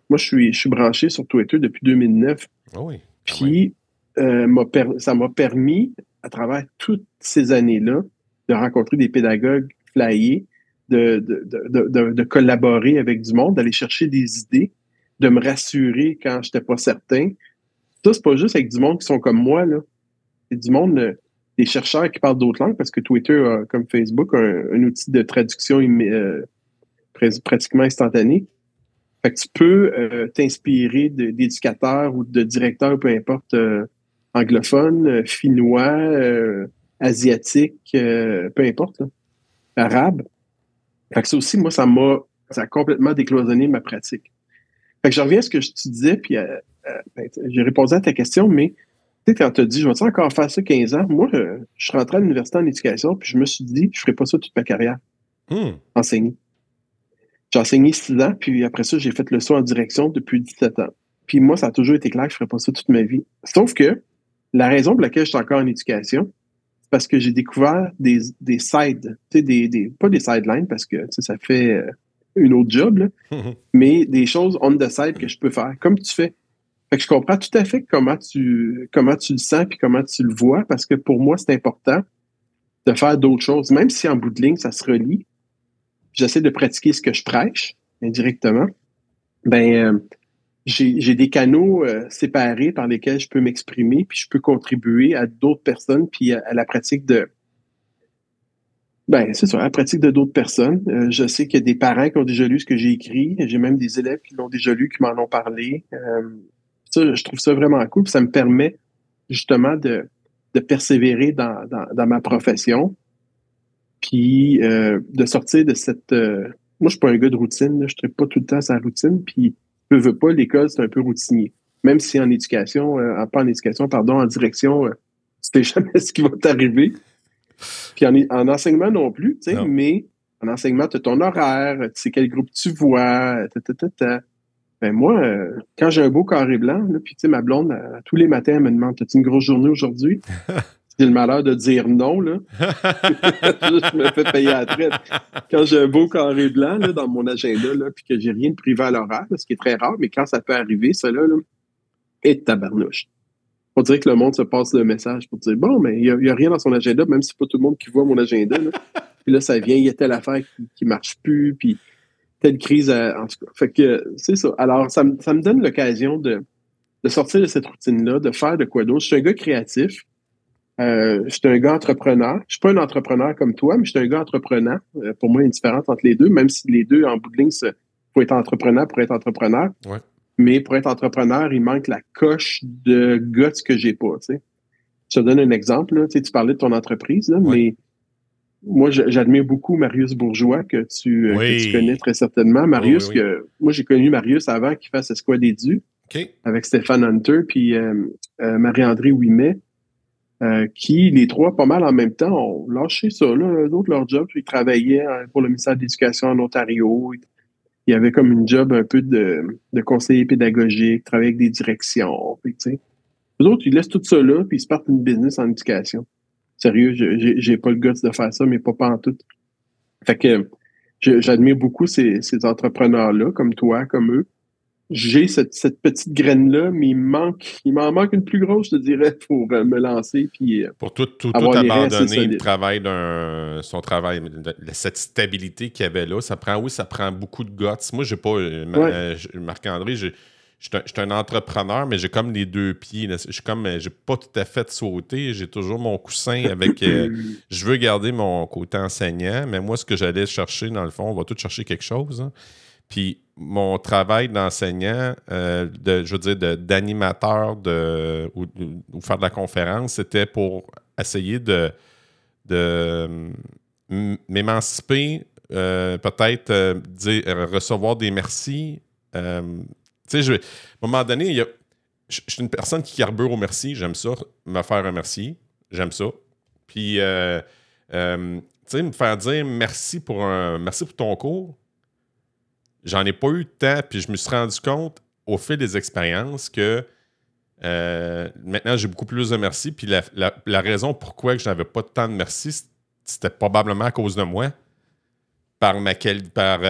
moi, je suis, je suis branché sur Twitter depuis 2009. Ah oui. Puis, ça m'a permis, à travers toutes ces années-là, de rencontrer des pédagogues flyés, de, de, de, collaborer avec du monde, d'aller chercher des idées, de me rassurer quand je n'étais pas certain. Ça, c'est pas juste avec du monde qui sont comme moi. là. C'est du monde des chercheurs qui parlent d'autres langues parce que Twitter, comme Facebook, a un, outil de traduction euh, pratiquement instantané. Fait que tu peux euh, t'inspirer d'éducateurs ou de directeurs, peu importe, euh, anglophones, finnois, asiatiques, peu importe, arabes. Fait que ça aussi, moi, ça m'a ça a complètement décloisonné ma pratique. Fait que je reviens à ce que je te disais, puis ben, j'ai répondu à ta question, mais tu sais, quand tu as dit, je vais encore faire ça 15 ans, moi, euh, je suis rentré à l'université en éducation, puis je me suis dit, je ne ferai pas ça toute ma carrière. Hmm. Enseigner. J'ai enseigné 6 ans, puis après ça, j'ai fait le saut en direction depuis 17 ans. Puis moi, ça a toujours été clair que je ne ferais pas ça toute ma vie. Sauf que la raison pour laquelle je suis encore en éducation, c'est parce que j'ai découvert des, des sides, des, des, pas des sidelines, parce que ça fait euh, une autre job, mais des choses on the side que je peux faire, comme tu fais. Fait que je comprends tout à fait comment tu, comment tu le sens et comment tu le vois, parce que pour moi, c'est important de faire d'autres choses, même si en bout de ligne, ça se relie. J'essaie de pratiquer ce que je prêche indirectement. Ben, euh, j'ai des canaux euh, séparés par lesquels je peux m'exprimer, puis je peux contribuer à d'autres personnes, puis à, la pratique de, ben, c'est ça, la pratique de d'autres personnes. Euh, je sais qu'il y a des parents qui ont déjà lu ce que j'ai écrit. J'ai même des élèves qui l'ont déjà lu, qui m'en ont parlé je trouve ça vraiment cool. ça me permet justement de, persévérer dans, ma profession. Puis euh, de sortir de cette. Euh, moi, je suis pas un gars de routine. je ne pas tout le temps sa routine. Puis, je veux pas, l'école, c'est un peu routinier. Même si en éducation, euh, pas en éducation, pardon, en direction, tu sais jamais ce qui va t'arriver. Puis en, enseignement non plus, tu sais, mais en enseignement, tu as ton horaire, tu sais quel groupe tu vois, ben moi, euh, quand j'ai un beau carré blanc, puis tu sais, ma blonde, tous les matins, elle me demande T'as-tu une grosse journée aujourd'hui? J'ai le malheur de dire non, là. je me fais payer à la traite. Quand j'ai un beau carré blanc là, dans mon agenda, là, puis que j'ai rien de privé à l'horaire, ce qui est très rare, mais quand ça peut arriver, ça là, là et tabarnouche. On dirait que le monde se passe le message pour dire Bon, mais il n'y a, rien dans son agenda, même si c'est pas tout le monde qui voit mon agenda. Là. puis là, ça vient, il y a telle affaire qui, ne marche plus, puis telle crise, euh, en tout cas. Fait que c'est ça. Alors, ça, me, ça me donne l'occasion de, de, sortir de cette routine-là, de faire de quoi d'autre. Je suis un gars créatif. Euh, je suis un gars entrepreneur. Je suis pas un entrepreneur comme toi, mais je suis un gars entrepreneur. Euh, pour moi, il y a une différence entre les deux, même si les deux, en bout de ligne, faut être entrepreneur pour être entrepreneur. Mais pour être entrepreneur, il manque la coche de guts que j'ai pas. Tu sais. Je te donne un exemple. Là. Tu, sais, tu parlais de ton entreprise, là, mais moi, j'admire beaucoup Marius Bourgeois, que tu, euh, connais très certainement. Marius, que moi, j'ai connu Marius avant qu'il fasse Esquad Édu avec Stéphane Hunter puis euh, euh, Marie-André Ouimet, qui, les trois, pas mal en même temps, ont lâché ça. Là, autres, leur job, ils travaillaient pour le ministère de l'Éducation en Ontario. Il avait comme une job un peu de, de conseiller pédagogique, travailler avec des directions. Puis, Eux autres, ils laissent tout ça là, puis ils se partent une business en éducation. Sérieux, j'ai pas le goût de faire ça, mais pas, pas en tout. Fait que j'admire beaucoup ces, entrepreneurs-là, comme toi, comme eux. J'ai cette, petite graine-là, mais il manque, il m'en manque une plus grosse, je te dirais, pour euh, me lancer. Puis, euh, pour tout, tout, tout abandonner le travail d'un, son travail, cette stabilité qu'il y avait là, ça prend, oui, ça prend beaucoup de guts. Moi, j'ai pas, euh, Marc-André, je suis un, entrepreneur, mais j'ai comme les deux pieds. Je suis comme, j'ai pas tout à fait sauté. J'ai toujours mon coussin avec. Euh, je veux garder mon côté enseignant, mais moi, ce que j'allais chercher, dans le fond, on va tout chercher quelque chose. Hein. Puis mon travail d'enseignant, euh, de, je veux dire, d'animateur de, ou, faire de la conférence, c'était pour essayer de, de m'émanciper, euh, peut-être recevoir des merci. tu sais, à un moment donné, je, suis une personne qui carbure au merci. J'aime ça, me faire remercier. J'aime ça. Puis, euh, euh, tu sais, me faire dire merci pour, un, merci pour ton cours. J'en ai pas eu de temps, puis je me suis rendu compte au fil des expériences que euh, maintenant j'ai beaucoup plus de merci. Puis la, raison pourquoi je n'avais pas tant de merci, c'était probablement à cause de moi. Par ma par,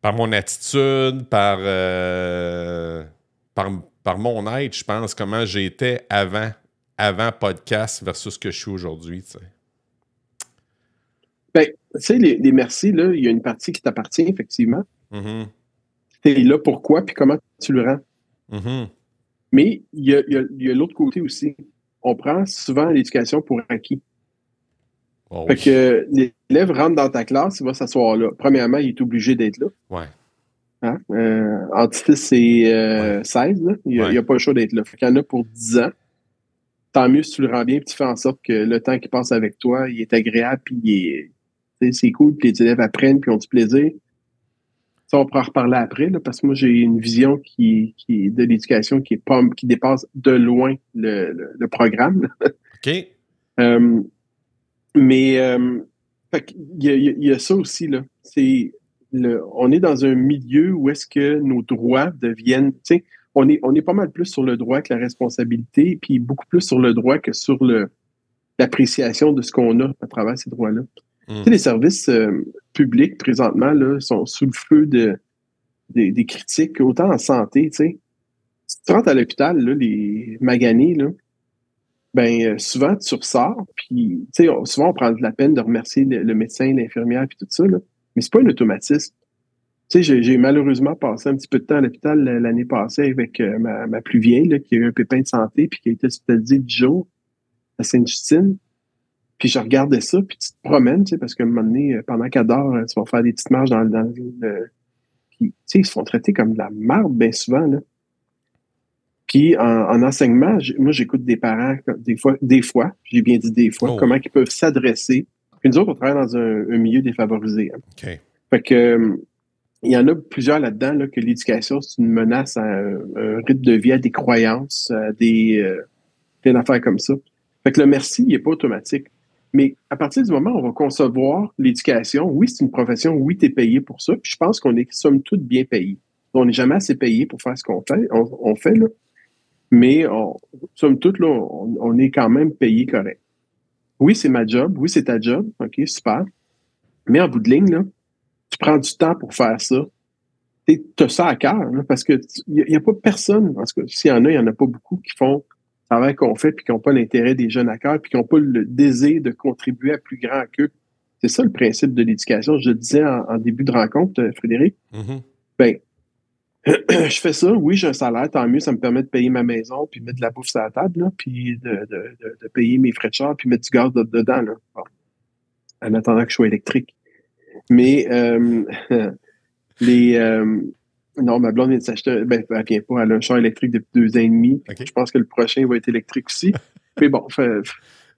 par mon attitude, par, par par mon être, je pense, comment j'étais avant, avant podcast versus ce que je suis aujourd'hui. Tu sais. Ben, tu sais, les, merci, là, il y a une partie qui t'appartient, effectivement. Mm-hmm. Tu es là pourquoi, puis comment tu le rends. Mm-hmm. Mais il y a, l'autre côté aussi. On prend souvent l'éducation pour acquis. Oh fait que l'élève rentre dans ta classe, il va s'asseoir là. Premièrement, il est obligé d'être là. Ouais. Hein? Euh, entre 6 et 16, euh, il n'y a, pas le choix d'être là. Fait qu'il y en a pour 10 ans. Tant mieux si tu le rends bien, puis tu fais en sorte que le temps qu'il passe avec toi, il est agréable, puis c'est cool, puis les élèves apprennent, puis ont du plaisir. Ça, on pourra en reparler après, parce que moi, j'ai une vision qui, qui de l'éducation qui est pas, qui dépasse de loin le, le, programme. OK. Euh, mais euh, il y, a, il y, a ça aussi, là. C'est on est dans un milieu où est-ce que nos droits deviennent, tu sais, on est, on est pas mal plus sur le droit que la responsabilité, puis beaucoup plus sur le droit que sur le, l'appréciation de ce qu'on a à travers ces droits-là. Hmm. Tu sais, les services euh, publics, présentement, là, sont sous le feu de, des critiques, autant en santé, tu sais. Si tu rentres à l'hôpital, là, les maganés, là, ben euh, souvent tu ressors, puis tu sais, souvent on prend de la peine de remercier le, médecin, l'infirmière, puis tout ça, là. Mais c'est pas un automatisme. Tu sais, j'ai malheureusement passé un petit peu de temps à l'hôpital l'année passée avec euh, ma, plus vieille, qui a eu un pépin de santé, puis qui a été hospitalisée 10 jours à Sainte-Justine. Puis je regardais ça, puis tu te promènes, tu sais, parce qu'à un moment donné, euh, pendant qu'elle dort, euh, tu vas faire des petites marches dans, dans le... tu sais, ils se font traiter comme de la marde bien souvent, là. Puis en, enseignement, moi, j'écoute des parents, des fois, des fois, j'ai bien dit des fois, oh. comment ils peuvent s'adresser puis nous autres, on travaille dans un, milieu défavorisé. Hein. Fait que euh, il y en a plusieurs là-dedans là, que l'éducation, c'est une menace à un, rythme de vie, à des croyances, à des euh, plein d'affaires comme ça. Fait que le merci, il n'est pas automatique. Mais à partir du moment où on va concevoir l'éducation, oui, c'est une profession, oui, tu es payé pour ça. Je pense qu'on est somme toute bien payé. On n'est jamais assez payé pour faire ce qu'on fait, on, fait là. Mais on, somme toute, là, on, est quand même payé correct oui, c'est ma job, oui, c'est ta job, OK, super. Mais en bout de ligne, là, tu prends du temps pour faire ça. Tu as ça à cœur, parce que il n'y a, pas personne, parce que s'il y en a, il n'y en a pas beaucoup qui font travail qu'on fait, puis qui n'ont pas l'intérêt des jeunes à cœur, puis qui n'ont pas le désir de contribuer à plus grand qu'eux. C'est ça le principe de l'éducation. Je le disais en, début de rencontre, euh, Frédéric. Mm-hmm. Ben, je fais ça, oui, j'ai un salaire, tant mieux, ça me permet de payer ma maison, puis mettre de la bouffe sur la table, là, puis de, de, de, payer mes frais de char, puis mettre du gaz dedans, là, en attendant que je sois électrique. Mais euh, les... Euh, non, ma blonde vient de s'acheter, ben, elle vient pas, elle a un char électrique depuis deux ans et demi. Je pense que le prochain va être électrique aussi. Mais bon, fait,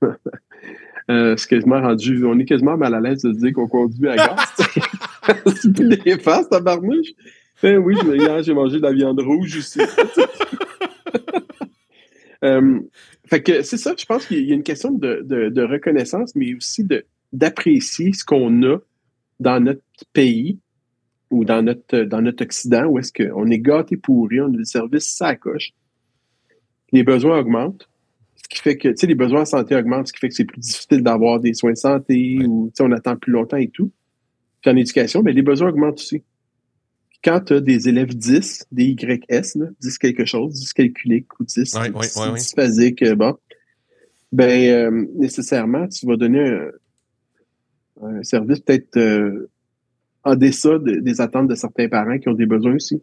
euh, c'est quasiment rendu, on est quasiment mal à l'aise de se dire qu'on conduit à gaz. c'est plus des faces, tabarnouche. Ben oui, hier, j'ai mangé de la viande rouge aussi. euh, fait que c'est ça, je pense qu'il y a une question de, de, reconnaissance, mais aussi d'apprécier ce qu'on a dans notre pays ou dans notre, dans notre Occident, où est-ce qu'on est gâté pourri, on a des services ça coche. Les besoins augmentent. Ce qui fait que, tu sais, les besoins en santé augmentent, ce qui fait que c'est plus difficile d'avoir des soins de santé ou, tu sais, on attend plus longtemps et tout. Puis en éducation, mais les besoins augmentent aussi quand tu as des élèves 10, des YS, là, 10 quelque chose, 10 calculiques ou 10, ouais, 10, euh, bon, ben, euh, nécessairement, tu vas donner un, service peut-être euh, en deçà des attentes de certains parents qui ont des besoins aussi.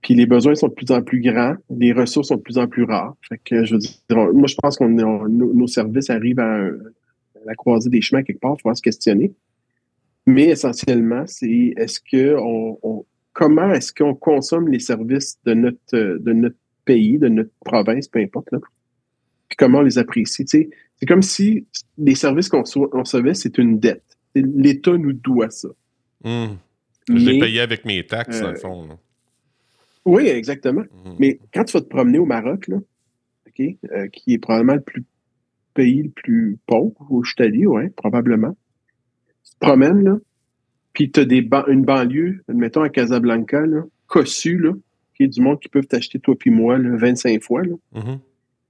Puis les besoins sont de plus en plus grands, les ressources sont de plus en plus rares. Fait que je veux dire, moi je pense qu'on nos, services arrivent à, la croisée des chemins quelque part, il faut se questionner. Mais essentiellement, c'est est-ce que on, comment est-ce qu'on consomme les services de notre de notre pays, de notre province, peu importe, là, puis comment on les apprécie. c'est comme si les services qu'on recevait, c'est une dette. L'État nous doit ça. Mmh. Je l'ai payé avec mes taxes, dans le euh, fond. Oui, exactement. Mmh. Mais quand tu vas te promener au Maroc, là, euh, qui est probablement le plus pays le plus pauvre où je t'ai dit, ouais, probablement. Tu te promènes, là, puis tu as des une banlieue, admettons à Casablanca, là, cossue, là, qui est du monde qui peuvent t'acheter toi puis moi là, 25 fois. Là. Mm-hmm.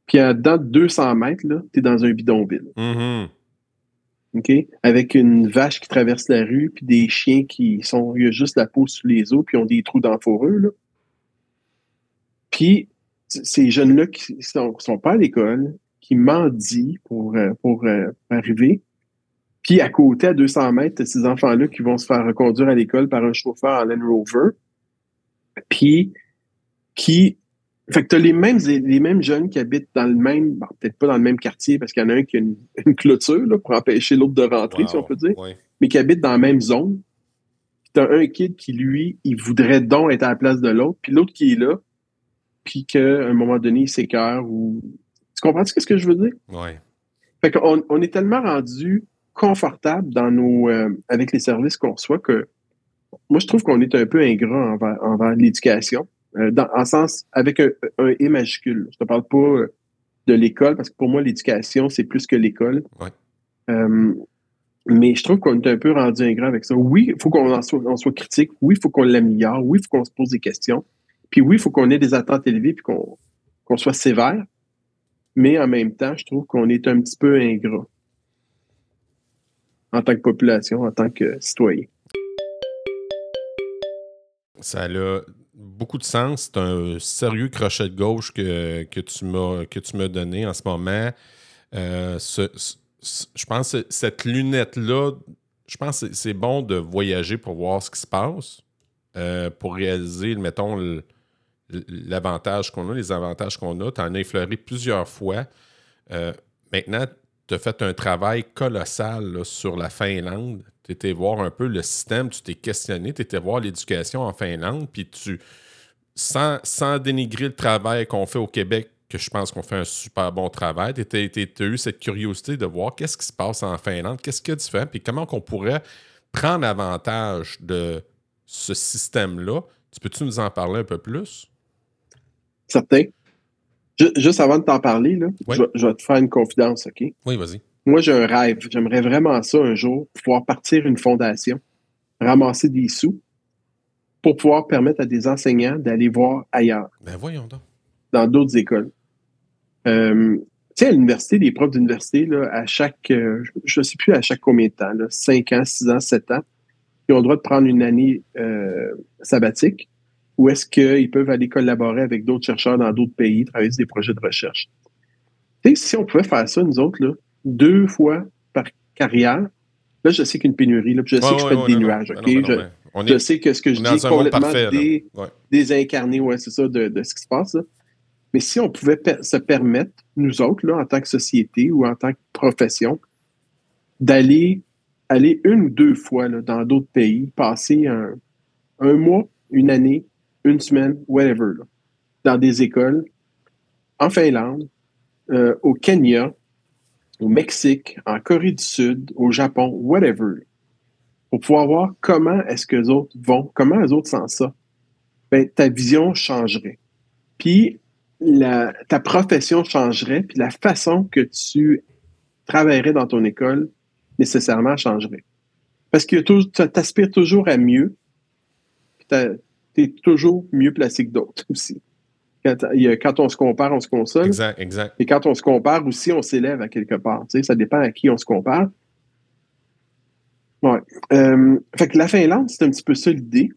Puis à dans 200 mètres, tu es dans un bidonville. Mm-hmm. Avec une vache qui traverse la rue, puis des chiens qui sont. Il y a juste la peau sous les os, puis ont des trous dans Là. Puis ces jeunes-là qui sont, sont pas à l'école, qui mendient pour, euh, pour euh, arriver. Puis à côté, à 200 mètres, ces enfants-là qui vont se faire reconduire à l'école par un chauffeur en Land Rover. Puis qui. Fait que tu as les mêmes, les mêmes jeunes qui habitent dans le même, peut-être pas dans le même quartier parce qu'il y en a un qui a une, clôture là, pour empêcher l'autre de rentrer, si on peut dire, mais qui habite dans la même zone. Tu as un kid qui, lui, il voudrait donc être à la place de l'autre, puis l'autre qui est là, puis qu'à un moment donné, il s'écœure ou. Tu comprends ce que je veux dire? Oui. Fait qu'on on est tellement rendu confortable dans nos, euh, avec les services qu'on reçoit que moi, je trouve qu'on est un peu ingrat envers, l'éducation, euh, dans, en sens avec un, un E majuscule. Je te parle pas euh, de l'école, parce que pour moi, l'éducation, c'est plus que l'école. mais je trouve qu'on est un peu rendu ingrat avec ça. Oui, il faut qu'on soit, soit critique. Oui, il faut qu'on l'améliore. Oui, il faut qu'on se pose des questions. Puis oui, il faut qu'on ait des attentes élevées puis qu'on soit sévère. Mais en même temps, je trouve qu'on est un petit peu ingrat en tant que population, en tant que citoyen. Ça a beaucoup de sens. C'est un sérieux crochet de gauche que, que tu m'as donné en ce moment. Euh, je pense que cette lunette-là, je pense que c'est bon de voyager pour voir ce qui se passe, euh, pour réaliser, mettons, l'avantage qu'on a, les avantages qu'on a. Tu en as effleuré plusieurs fois. Euh, maintenant, tu as fait un travail colossal sur la Finlande. Tu étais voir un peu le système, tu t'es questionné, tu étais voir l'éducation en Finlande, puis tu, sans, sans dénigrer le travail qu'on fait au Québec, que je pense qu'on fait un super bon travail, tu as eu cette curiosité de voir qu'est-ce qui se passe en Finlande, qu'est-ce qu'il y a de différent, puis comment qu'on pourrait prendre avantage de ce système-là. Tu peux-tu nous en parler un peu plus? Certain. Juste avant de t'en parler, là, je, vais te faire une confidence, OK? Oui, vas-y. Moi, j'ai un rêve. J'aimerais vraiment ça un jour, pouvoir partir une fondation, ramasser des sous pour pouvoir permettre à des enseignants d'aller voir ailleurs. Ben voyons donc. Dans d'autres écoles. Euh, tu sais, à l'université, les profs d'université, à chaque, euh, je ne sais plus à chaque combien de temps, là, 5 ans, 6 ans, 7 ans, ils ont le droit de prendre une année euh, sabbatique ou est-ce qu'ils peuvent aller collaborer avec d'autres chercheurs dans d'autres pays, travailler sur des projets de recherche? si on pouvait faire ça, nous autres, là, deux fois par carrière, là, je sais qu'une pénurie, là, je sais que je fais des nuages, OK? je, sais que ce que je dis est complètement désincarné, ouais, c'est ça, de, ce qui se passe. Mais si on pouvait se permettre, nous autres, là, en tant que société ou en tant que profession, d'aller aller une ou deux fois là, dans d'autres pays, passer un, un mois, une année, une semaine, whatever, dans des écoles, en Finlande, euh, au Kenya, au Mexique, en Corée du Sud, au Japon, whatever, pour pouvoir voir comment est-ce que les autres vont, comment les autres sentent ça. Ben, ta vision changerait. Puis la, ta profession changerait, puis la façon que tu travaillerais dans ton école nécessairement changerait. Parce que tu aspires toujours à mieux, tu es toujours mieux placé que d'autres aussi. Quand, on se compare, on se console. Exact, exact. Et quand on se compare aussi, on s'élève à quelque part. ça dépend à qui on se compare. Ouais. Euh, fait que la Finlande, c'est un petit peu ça l'idée.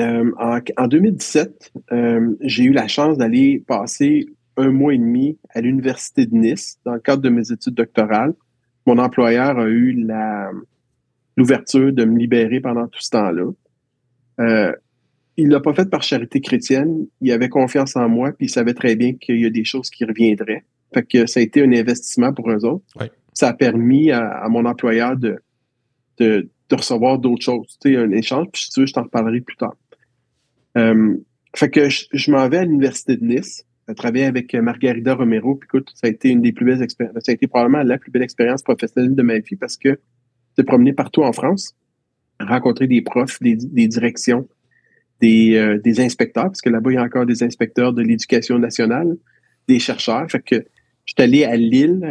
Euh, en, 2017, euh, j'ai eu la chance d'aller passer un mois et demi à l'Université de Nice dans le cadre de mes études doctorales. Mon employeur a eu l'ouverture de me libérer pendant tout ce temps-là il l'a pas fait par charité chrétienne. Il avait confiance en moi, puis il savait très bien qu'il y a des choses qui reviendraient. Fait que ça a été un investissement pour eux autres. Ça a permis à, mon employeur de, de, de recevoir d'autres choses. Tu sais, un échange, puis si tu veux, je t'en reparlerai plus tard. Euh, fait que je, m'en vais à l'Université de Nice, à travailler avec Margarida Romero. Puis écoute, ça a été une des plus belles expériences. Ça a été probablement la plus belle expérience professionnelle de ma vie parce que j'ai promené partout en France, rencontrer des profs, des, directions, des, euh, des inspecteurs, parce que là-bas, il y a encore des inspecteurs de l'éducation nationale, des chercheurs. Fait que je suis allé à Lille,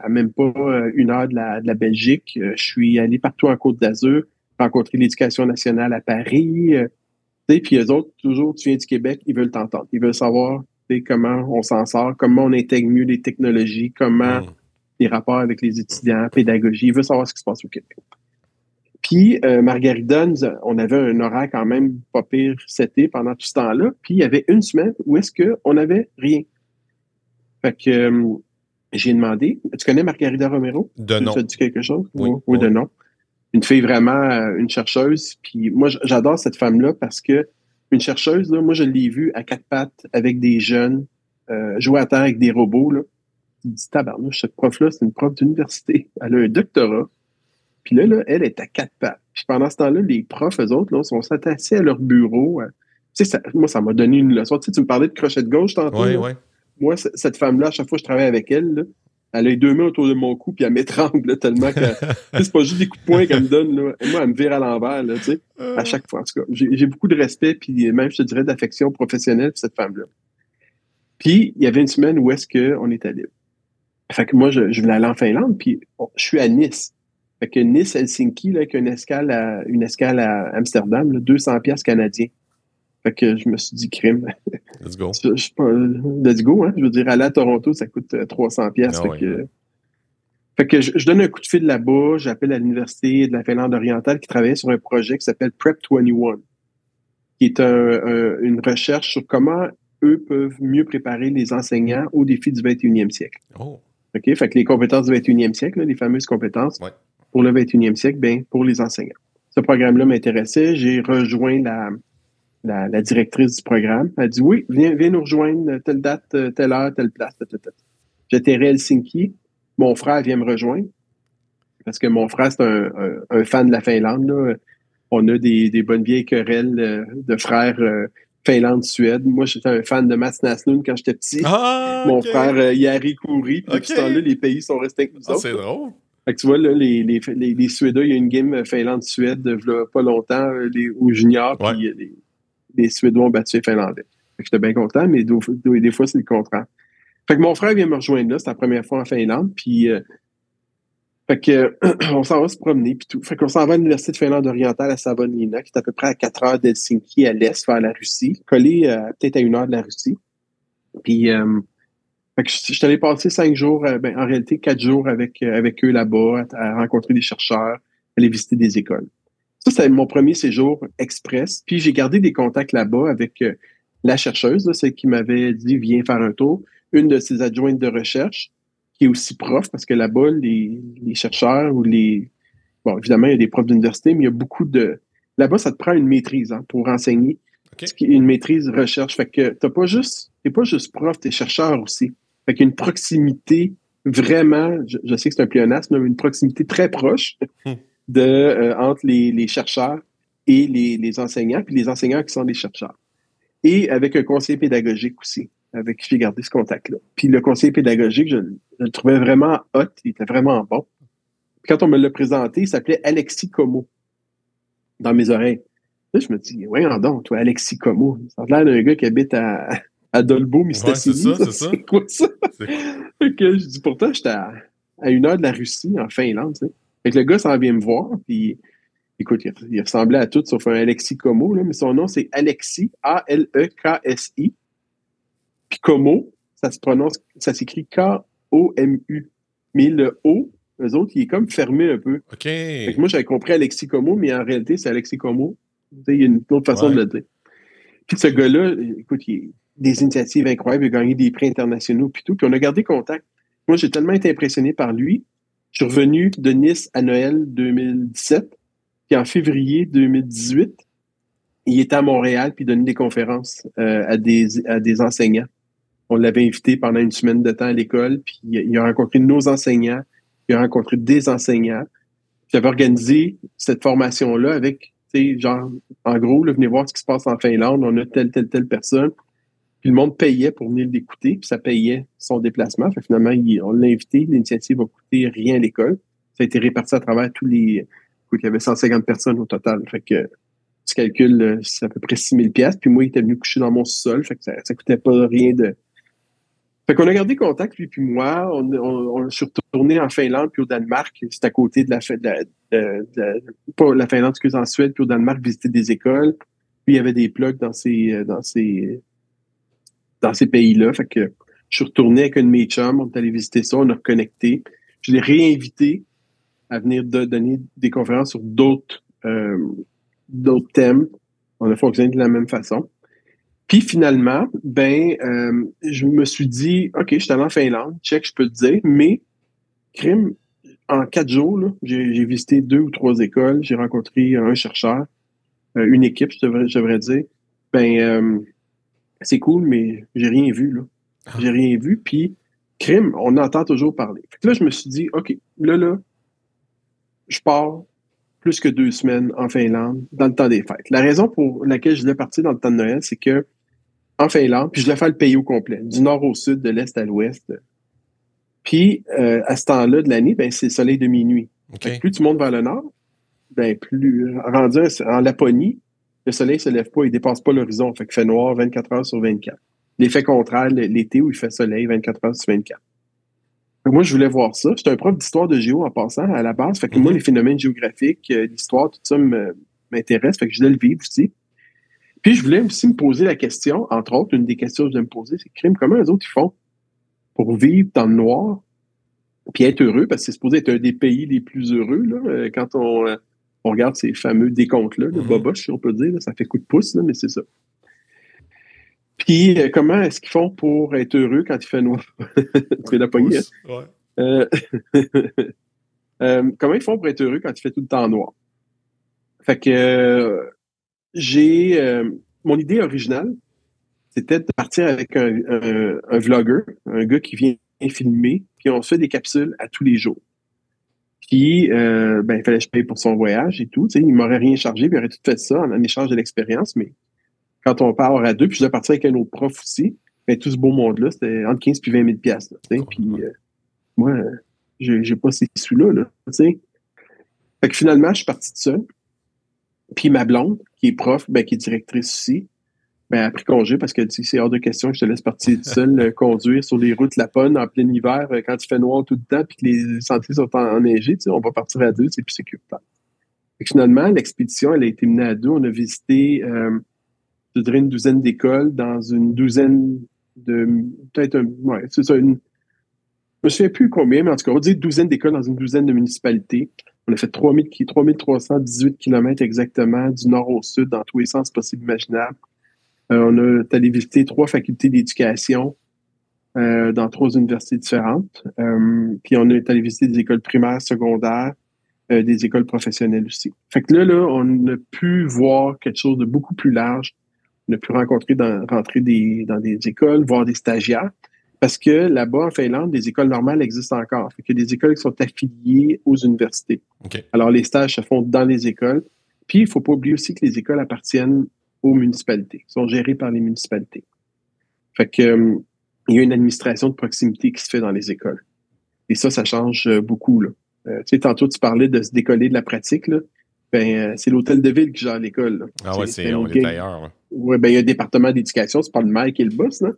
à, même pas euh, une heure de la, de la Belgique. Euh, je suis allé partout en Côte d'Azur, rencontrer l'éducation nationale à Paris. Euh, puis les autres, toujours, tu viens du Québec, ils veulent t'entendre. Ils veulent savoir comment on s'en sort, comment on intègre mieux les technologies, comment mmh. les rapports avec les étudiants, pédagogie. Ils veulent savoir ce qui se passe au Québec. Puis, euh, Margarida, on avait un horaire quand même pas pire cet été pendant tout ce temps-là. Puis, il y avait une semaine où est-ce qu'on n'avait rien. Fait que euh, j'ai demandé, tu connais Margarida Romero? De nom. Tu as dit quelque chose? Oui, oui, de nom? Une fille vraiment, euh, une chercheuse. Puis moi, j'adore cette femme-là parce que une chercheuse, là, moi, je l'ai vue à quatre pattes avec des jeunes, euh, jouer à terre avec des robots. Là. Je dis, tabarnouche, cette prof-là, c'est une prof d'université. Elle a un doctorat. Puis là, là, elle est à quatre pattes. Puis pendant ce temps-là, les profs, eux autres, là, sont s'attassés à leur bureau. Tu sais, moi, ça m'a donné une leçon. Tu, sais, tu me parlais de crochet de gauche tantôt. Oui, oui moi, cette femme-là, à chaque fois que je travaille avec elle, elle a les deux mains autour de mon cou, puis elle m'étrangle tellement que c'est pas juste des coups de poing qu'elle me donne. Là. Moi, elle me vire à l'envers, tu sais, à chaque fois. En tout cas, j'ai beaucoup de respect, puis même, je te dirais, d'affection professionnelle pour cette femme-là. Puis, il y avait une semaine où est-ce qu'on était libre. Fait que moi, je, voulais aller en Finlande, puis je suis à Nice. Fait que Nice-Helsinki, là, avec une escale à, une escale à Amsterdam, là, 200 pièces canadiens. Fait que je me suis dit, crime. Let's go. je, je, let's go, hein. Je veux dire, aller à Toronto, ça coûte 300 euh, pièces. Ah fait, que, fait que je, donne un coup de fil là-bas. J'appelle à l'Université de la Finlande orientale qui travaille sur un projet qui s'appelle Prep 21, qui est un, une recherche sur comment eux peuvent mieux préparer les enseignants aux défis du 21e siècle. Oh. OK? Fait que les compétences du 21e siècle, les fameuses compétences pour le 21e siècle, ben, pour les enseignants. Ce programme-là m'intéressait. J'ai rejoint la, la, directrice du programme. Elle dit oui, viens, viens nous rejoindre telle date, euh, telle heure, telle place. J'atterris à Helsinki. Mon frère vient me rejoindre parce que mon frère, c'est un, fan de la Finlande. On a des, bonnes vieilles querelles euh, de frères euh, Finlande-Suède. Moi, j'étais un fan de Mats Naslund quand j'étais petit. Ah, mon frère Yari Kouri. Puis ce temps-là, les pays sont restés avec nous ah, C'est drôle. Fait que tu vois, là, les, les, les, Suédois, il y a une game Finlande-Suède, pas longtemps, les, aux juniors, puis les Suédois ont battu les Finlandais. J'étais bien content, mais des, fois, c'est le contraire. Fait que mon frère vient me rejoindre là, c'est la première fois en Finlande, puis euh, fait que on s'en va se promener puis tout. Fait qu'on s'en va à l'Université de Finlande orientale à Savonlinna, qui est à peu près à 4 heures d'Helsinki à l'est vers la Russie, collé euh, peut-être à une heure de la Russie. Puis euh, fait que je, suis allé passer cinq jours, ben, en réalité quatre jours avec, avec eux là-bas, à, rencontrer des chercheurs, aller visiter des écoles. Ça, c'était mon premier séjour express. Puis j'ai gardé des contacts là-bas avec euh, la chercheuse, celle qui m'avait dit viens faire un tour, une de ses adjointes de recherche, qui est aussi prof, parce que là-bas, les, chercheurs ou les. Bon, évidemment, il y a des profs d'université, mais il y a beaucoup de. Là-bas, ça te prend une maîtrise hein, pour enseigner. Une maîtrise recherche. Fait que t'as pas juste. T'es pas juste prof, t'es chercheur aussi. Fait qu'il y a une proximité vraiment, je, sais que c'est un pléonasme, mais une proximité très proche. Hum de, euh, entre les, chercheurs et les, enseignants, puis les enseignants qui sont des chercheurs. Et avec un conseiller pédagogique aussi, avec qui j'ai gardé ce contact-là. Puis le conseiller pédagogique, je, le trouvais vraiment hot, il était vraiment bon. quand on me l'a présenté, il s'appelait Alexis Como, dans mes oreilles. Là, je me dis, ouais, donc, toi, Alexis Como, ça a l'air d'un gars qui habite à, à Dolbeau, Mistassini. Ouais, c'est ça, c'est ça. quoi ça? que je dis, pourtant, j'étais à, à, une heure de la Russie, en Finlande, tu sais. Fait que le gars s'en vient me voir, puis écoute, il, ressemblait à tout sauf un Alexis Como, là, mais son nom, c'est Alexis, A-L-E-K-S-I. Puis Como, ça se prononce, ça s'écrit K-O-M-U. Mais le O, eux autres, il est comme fermé un peu. OK. Fait que moi, j'avais compris Alexis Como, mais en réalité, c'est Alexis Como. Il y a une autre façon de le dire. Puis ce gars-là, écoute, il a des initiatives incroyables, il a gagné des prix internationaux, puis tout. Puis on a gardé contact. Moi, j'ai tellement été impressionné par lui je suis revenu de Nice à Noël 2017. Puis en février 2018, il était à Montréal puis donnait des conférences euh, à, des, à des enseignants. On l'avait invité pendant une semaine de temps à l'école, puis il a rencontré nos enseignants, il a rencontré des enseignants. J'avais organisé cette formation-là avec, tu sais, genre, en gros, là, venez voir ce qui se passe en Finlande, on a telle, telle, telle personne. Puis le monde payait pour venir l'écouter, puis ça payait son déplacement. Fait finalement, on l'a invité, l'initiative va coûter rien à l'école. Ça a été réparti à travers tous les. Il y avait 150 personnes au total. Fait que tu calcules, c'est à peu près 6000 pièces. Puis moi, il était venu coucher dans mon sol. Fait que ça, ça coûtait pas rien de. Fait qu'on a gardé contact, lui puis moi. On, on, suis retourné en Finlande puis au Danemark. C'est à côté de la, de, de, de, pas la Finlande, excuse, en Suède puis au Danemark, visiter des écoles. Puis il y avait des plugs dans ces, dans ces, dans ces pays-là. Fait que je suis retourné avec un de on est allé visiter ça, on a reconnecté. Je l'ai réinvité à venir donner des conférences sur d'autres euh, d'autres thèmes. On a fonctionné de la même façon. Puis finalement, ben, euh, je me suis dit, OK, je suis allé en Finlande, check, je peux te dire, mais crime, en quatre jours, j'ai visité deux ou trois écoles, j'ai rencontré un chercheur, euh, une équipe, je devrais, je devrais dire. Ben, c'est cool, mais j'ai rien vu, là. Ah. J'ai rien vu. Puis, crime, on entend toujours parler. Fait que là, je me suis dit, OK, là, là, je pars plus que deux semaines en Finlande dans le temps des fêtes. La raison pour laquelle je voulais partir dans le temps de Noël, c'est que en Finlande, puis je voulais faire le pays au complet, du nord au sud, de l'est à l'ouest. Puis, euh, à ce temps-là de l'année, ben, c'est le soleil de minuit. Plus tu montes vers le nord, ben, plus rendu en Laponie, le soleil ne se lève pas, il ne dépasse pas l'horizon. Fait qu'il fait noir 24 heures sur 24. L'effet contraire, l'été où il fait soleil 24 heures sur 24. moi, je voulais voir ça. J'étais un prof d'histoire de géo en passant à la base. Fait que moi, mhm. les phénomènes géographiques, euh, l'histoire, tout ça m'intéresse. Fait que je voulais le vivre aussi. Puis je voulais aussi me poser la question, entre autres, une des questions que je voulais me poser, c'est crime, comment les autres ils font pour vivre dans le noir puis être heureux, parce que c'est supposé être un des pays les plus heureux là, euh, quand on, euh, on regarde ces fameux décomptes-là, le mm si on peut dire, ça fait coup de pouce, mais c'est ça. Puis, euh, comment est-ce qu'ils font pour être heureux quand il fait noir? c'est la poignée. Hein? Euh, euh, comment ils font pour être heureux quand il fait tout le temps noir? Fait que j'ai. mon idée originale, c'était de partir avec un, un, un vlogger, un gars qui vient filmer, puis on se fait des capsules à tous les jours. Puis, euh, ben, il fallait que je paye pour son voyage et tout. Tu sais, il m'aurait rien chargé, puis il aurait tout fait ça en, échange de l'expérience. Mais quand on part à deux, puis je dois partir avec un autre prof aussi, ben, tout ce beau monde-là, c'était entre 15 et 20 000 piastres. Tu sais, puis euh, moi, j'ai, pas ces sous-là. Là, tu sais. Finalement, je suis parti de seul. Puis ma blonde, qui est prof, ben, qui est directrice aussi, ben, elle a pris congé parce que c'est hors de question que je te laisse partir seul euh, conduire sur les routes Lapone en plein hiver euh, quand il fait noir tout le temps puis que les sentiers sont enneigés. Tu sais, on va partir à deux, c'est plus sécuritaire. finalement, l'expédition, elle a été menée à deux. On a visité, euh, je dirais, une douzaine d'écoles dans une douzaine de. Peut-être un. Ouais, c'est. Une, je me souviens plus combien, mais en tout cas, on une douzaine d'écoles dans une douzaine de municipalités. On a fait 3000, 3318 km exactement du nord au sud dans tous les sens possibles imaginables. Euh, on a allé visiter trois facultés d'éducation euh, dans trois universités différentes. Euh, puis on est allé visiter des écoles primaires, secondaires, des écoles professionnelles aussi. Fait que là, là, on a pu voir quelque chose de beaucoup plus large. On a pu rencontrer dans, rentrer des, dans des écoles, voir des stagiaires. Parce que là-bas, en Finlande, des écoles normales existent encore. Fait que des écoles qui sont affiliées aux universités. Alors, les stages se font dans les écoles. Puis, il faut pas oublier aussi que les écoles appartiennent aux municipalités, sont gérés par les municipalités. Fait que euh, il y a une administration de proximité qui se fait dans les écoles. Et ça, ça change euh, beaucoup. Là. Euh, tu sais, tantôt, tu parlais de se décoller de la pratique. Là. Ben, c'est l'hôtel de ville qui gère l'école. Ah ouais, c'est on est ailleurs. Oui, ben, il y a un département d'éducation, c'est pas le maire qui est le boss, là,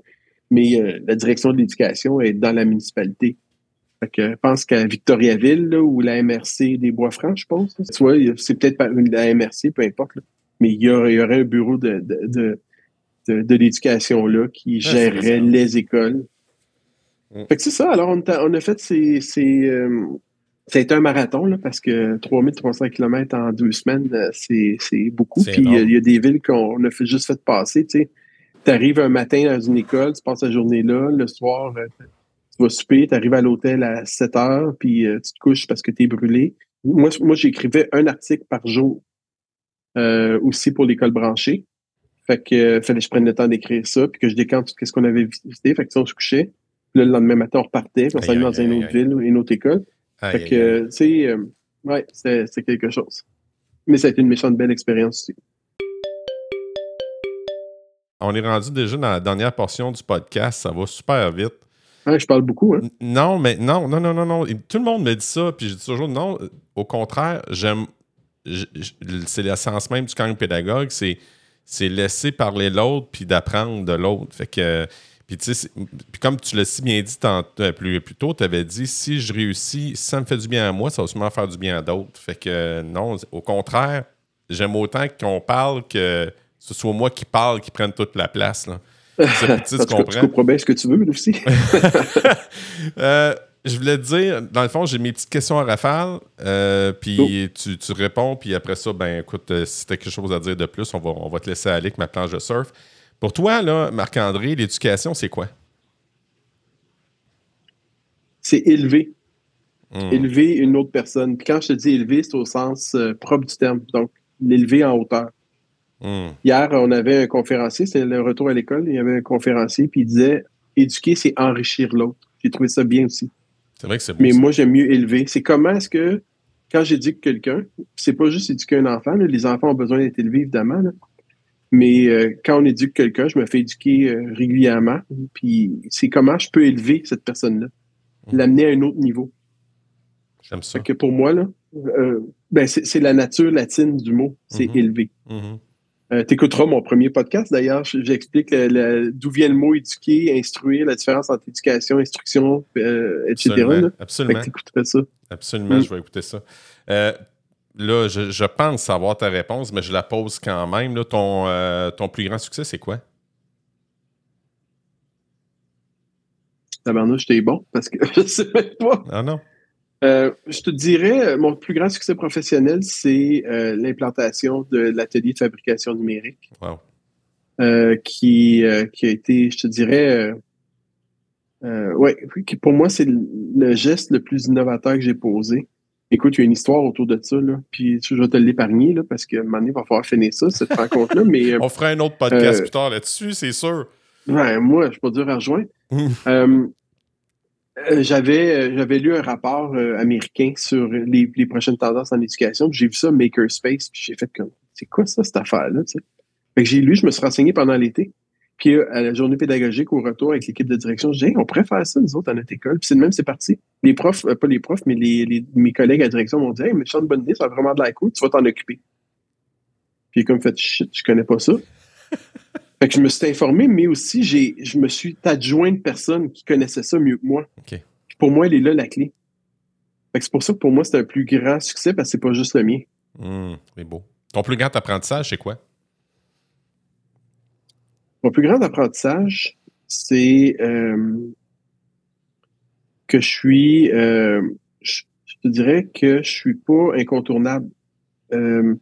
mais la direction de l'éducation est dans la municipalité. Fait que, je pense qu'à Victoriaville, là, ou la MRC des Bois-Francs, je pense. Vois, c'est peut-être la MRC, peu importe. Là mais il y, aurait, un bureau de, de, de, l'éducation là qui gérerait les écoles. Fait que c'est ça. Alors, on a, fait ces. ces euh, été un marathon là, parce que 3300 km en deux semaines, euh, c'est beaucoup. Puis il y, a des villes qu'on a fait, juste fait passer. Tu arrives un matin dans une école, tu passes la journée là, le soir, euh, tu vas souper, tu arrives à l'hôtel à 7 heures, puis tu te couches parce que tu es brûlé. Moi, moi j'écrivais un article par jour euh, aussi pour l'école branchée. Fait que euh, fallait que je prenne le temps d'écrire ça, puis que je décante tout ce qu'on avait visité. Fait que ça, on se couchait. Puis là, le lendemain matin, on repartait, puis on s'allait dans une autre ville ou une autre école. fait que, tu sais, euh, Oui, c'est quelque chose. Mais ça a été une méchante belle expérience aussi. On est rendu déjà dans la dernière portion du podcast. Ça va super vite. je parle beaucoup. Hein? Non, mais non, non, non, non, non. Tout le monde me dit ça, puis je dis toujours non. Au contraire, j'aime. C'est l'essence même du camp pédagogue, c'est laisser parler l'autre puis d'apprendre de l'autre. Fait que. Puis, puis comme tu l'as si bien dit euh, plus, plus tôt, tu avais dit si je réussis, ça me fait du bien à moi, ça va sûrement faire du bien à d'autres. Fait que non, au contraire, j'aime autant qu'on parle que ce soit moi qui parle, qui prenne toute la place. Là. tu, comprends? bien ce que tu veux, aussi. Euh, je voulais te dire, dans le fond, j'ai mes petites questions à rafale, euh, puis tu, tu, réponds, puis après ça, ben écoute, euh, si tu as quelque chose à dire de plus, on va, on va te laisser aller avec ma planche de surf. Pour toi, là, Marc-André, l'éducation, c'est quoi? C'est élever. Hmm. Élever une autre personne. Puis quand je te dis élever, c'est au sens propre du terme. Donc, l'élever en hauteur. Hmm. Hier, on avait un conférencier, c'est le retour à l'école, il y avait un conférencier, puis il disait éduquer, c'est enrichir l'autre. J'ai trouvé ça bien aussi. C'est vrai que c'est Mais moi, j'aime mieux élever. C'est comment est-ce que, quand j'éduque quelqu'un, c'est pas juste éduquer un enfant, les enfants ont besoin d'être élevés, évidemment, mais euh, quand on éduque quelqu'un, je me fais éduquer euh, régulièrement, puis c'est comment je peux élever cette personne-là, hmm. l'amener à un autre niveau. J'aime ça. que pour moi, là, euh, ben c'est la nature latine du mot, c'est hmm. élever. Hmm. Euh, tu écouteras mon premier podcast d'ailleurs. J'explique d'où vient le mot éduquer, instruire, la différence entre éducation, instruction, euh, etc. Absolument. Absolument. ça. Absolument, mm. je vais écouter ça. Euh, là, je, pense savoir ta réponse, mais je la pose quand même. Là, ton, ton plus grand succès, c'est quoi? Tabarnouche, t'es bon parce que je sais même pas. Ah non. Euh, je te dirais, euh, mon plus grand succès professionnel, c'est euh, l'implantation de l'atelier de fabrication numérique. qui, qui a été, je te dirais, ouais, pour moi, c'est le, geste le plus innovateur que j'ai posé. Écoute, il y a une histoire autour de ça, là, puis je vais te l'épargner, là, parce que un moment donné, il va falloir finir ça, cette rencontre-là. Mais, On fera un autre podcast plus tard là-dessus, c'est sûr. Ouais, moi, je suis pas dur à rejoindre. Euh, euh, j'avais lu un rapport euh, américain sur les, prochaines tendances en éducation. J'ai vu ça Makerspace, puis j'ai fait comme c'est quoi ça cette affaire là, j'ai lu, je me suis renseigné pendant l'été. Puis à la journée pédagogique au retour avec l'équipe de direction, j'ai dit on pourrait faire ça nous autres à notre école. Puis c'est de même c'est parti. Les profs, pas les profs, mais les, mes collègues à la direction m'ont dit hey, mais une bonne idée, ça va vraiment de la cool, tu vas t'en occuper. Puis comme fait shit, je connais pas ça. Fait que je me suis informé, mais aussi j'ai, je me suis adjoint de personnes qui connaissaient ça mieux que moi. Pour moi, elle est là la clé. c'est pour ça que pour moi, c'est un plus grand succès parce que c'est pas juste le mien. Mmh, c'est beau. Ton plus grand apprentissage, c'est quoi? Mon plus grand apprentissage, c'est euh, que je suis, euh, je, te dirais que je suis pas incontournable, euh,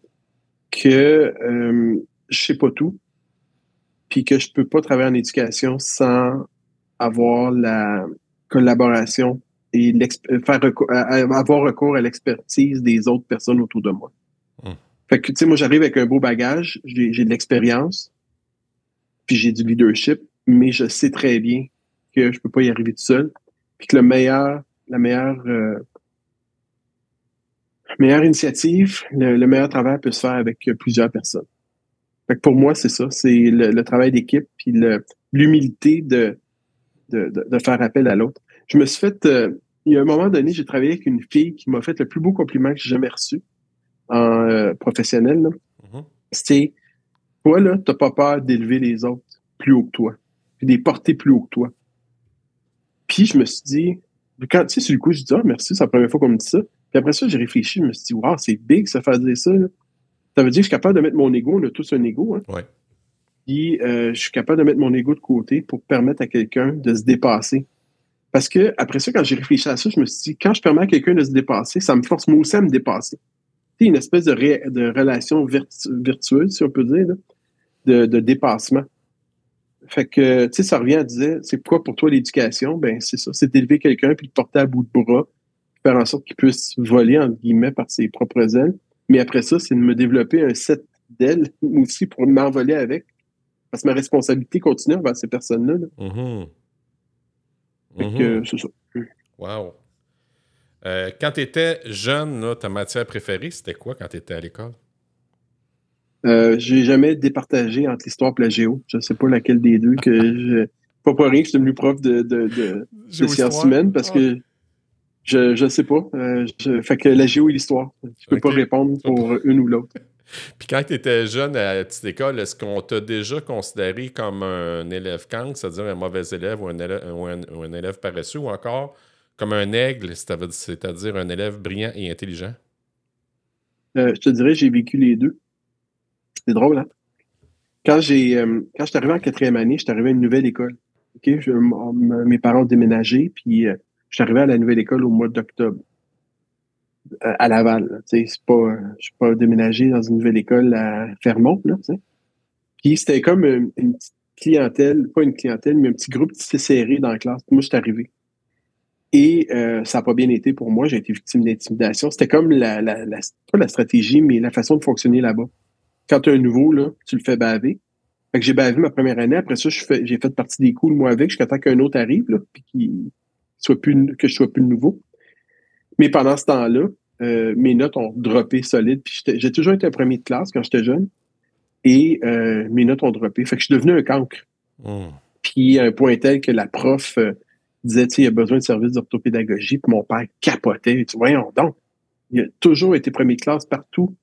que je sais pas tout, puis que je peux pas travailler en éducation sans avoir la collaboration et faire avoir recours à l'expertise des autres personnes autour de moi. Hum. Fait que, tu sais, moi, j'arrive avec un beau bagage, j'ai de l'expérience, puis j'ai du leadership, mais je sais très bien que je peux pas y arriver tout seul, puis que le meilleur, la meilleure, euh, meilleure initiative, le meilleur travail peut se faire avec plusieurs personnes pour moi, c'est ça. C'est le, travail d'équipe puis l'humilité de, de, faire appel à l'autre. Je me suis fait. Euh, il y a un moment donné, j'ai travaillé avec une fille qui m'a fait le plus beau compliment que j'ai jamais reçu en euh, professionnel. Mm-hmm. C'est toi, là, t'as pas peur d'élever les autres plus haut que toi, puis de les porter plus haut que toi. Puis je me suis dit, quand tu sais, sur le coup, je dis Ah, merci, c'est la première fois qu'on me dit ça. Puis après ça, j'ai réfléchi, je me suis dit, waouh, c'est big ça faire dire ça. Ça veut dire que je suis capable de mettre mon ego, on a tous un ego. Hein? Ouais. Puis euh, je suis capable de mettre mon ego de côté pour permettre à quelqu'un de se dépasser. Parce que après ça, quand j'ai réfléchi à ça, je me suis dit, quand je permets à quelqu'un de se dépasser, ça me force moi aussi à me dépasser. C'est une espèce de, de relation virtueuse, si on peut dire, de, de, dépassement. Fait que, tu sais, ça revient à dire, c'est quoi pour toi l'éducation? Ben, c'est ça, c'est d'élever quelqu'un puis de porter à bout de bras, faire en sorte qu'il puisse voler, entre guillemets, par ses propres ailes, mais après ça, c'est de me développer un set d'ailes aussi pour m'envoler avec. Parce que ma responsabilité continue envers ces personnes-là. Mm-hmm. Mm-hmm. c'est ça. Wow. Euh, quand tu étais jeune, là, ta matière préférée, c'était quoi quand tu étais à l'école? Euh, j'ai jamais départagé entre l'histoire et la géo. Je ne sais pas laquelle des deux que je. Pas pour rien que je suis devenu prof de, de, de, de sciences humaines parce que je ne sais pas. Euh, je, fait que la géo et l'histoire. Je peux pas répondre pour une ou l'autre. Puis quand tu étais jeune à la petite école, est-ce qu'on t'a déjà considéré comme un élève cancre, c'est-à-dire un mauvais élève ou un élève, ou un, élève paresseux, ou encore comme un aigle, c'est-à-dire un élève brillant et intelligent? Euh, je te dirais, j'ai vécu les deux. C'est drôle, hein? Quand j'ai euh, quand je suis arrivé en quatrième année, je suis arrivé à une nouvelle école. Mes parents ont déménagé, puis euh, je suis arrivé à la nouvelle école au mois d'octobre à Laval. Pas, je suis pas déménagé dans une nouvelle école à Fermont. Là, Puis c'était comme une, petite clientèle, pas une clientèle, mais un petit groupe qui s'est serré dans la classe. Moi, je suis arrivé. Et euh, ça n'a pas bien été pour moi. J'ai été victime d'intimidation. C'était comme la, la, la, pas la stratégie, mais la façon de fonctionner là-bas. Quand tu es un nouveau, là, tu le fais baver. Fait que j'ai bavé ma première année. Après ça, j'ai fait partie des coups, moi, avec, jusqu'à temps qu'un autre arrive, là, puis soit plus, que je sois plus nouveau. Mais pendant ce temps-là, euh, mes notes ont droppé solide. Puis j'ai toujours été un premier de classe quand j'étais jeune. Et euh, mes notes ont droppé. Fait que je suis devenu un cancre. Hmm. Puis à un point tel que la prof euh, disait, tu il y a besoin de services d'orthopédagogie. Puis mon père capotait. Tu voyons donc. Il a toujours été premier de classe partout.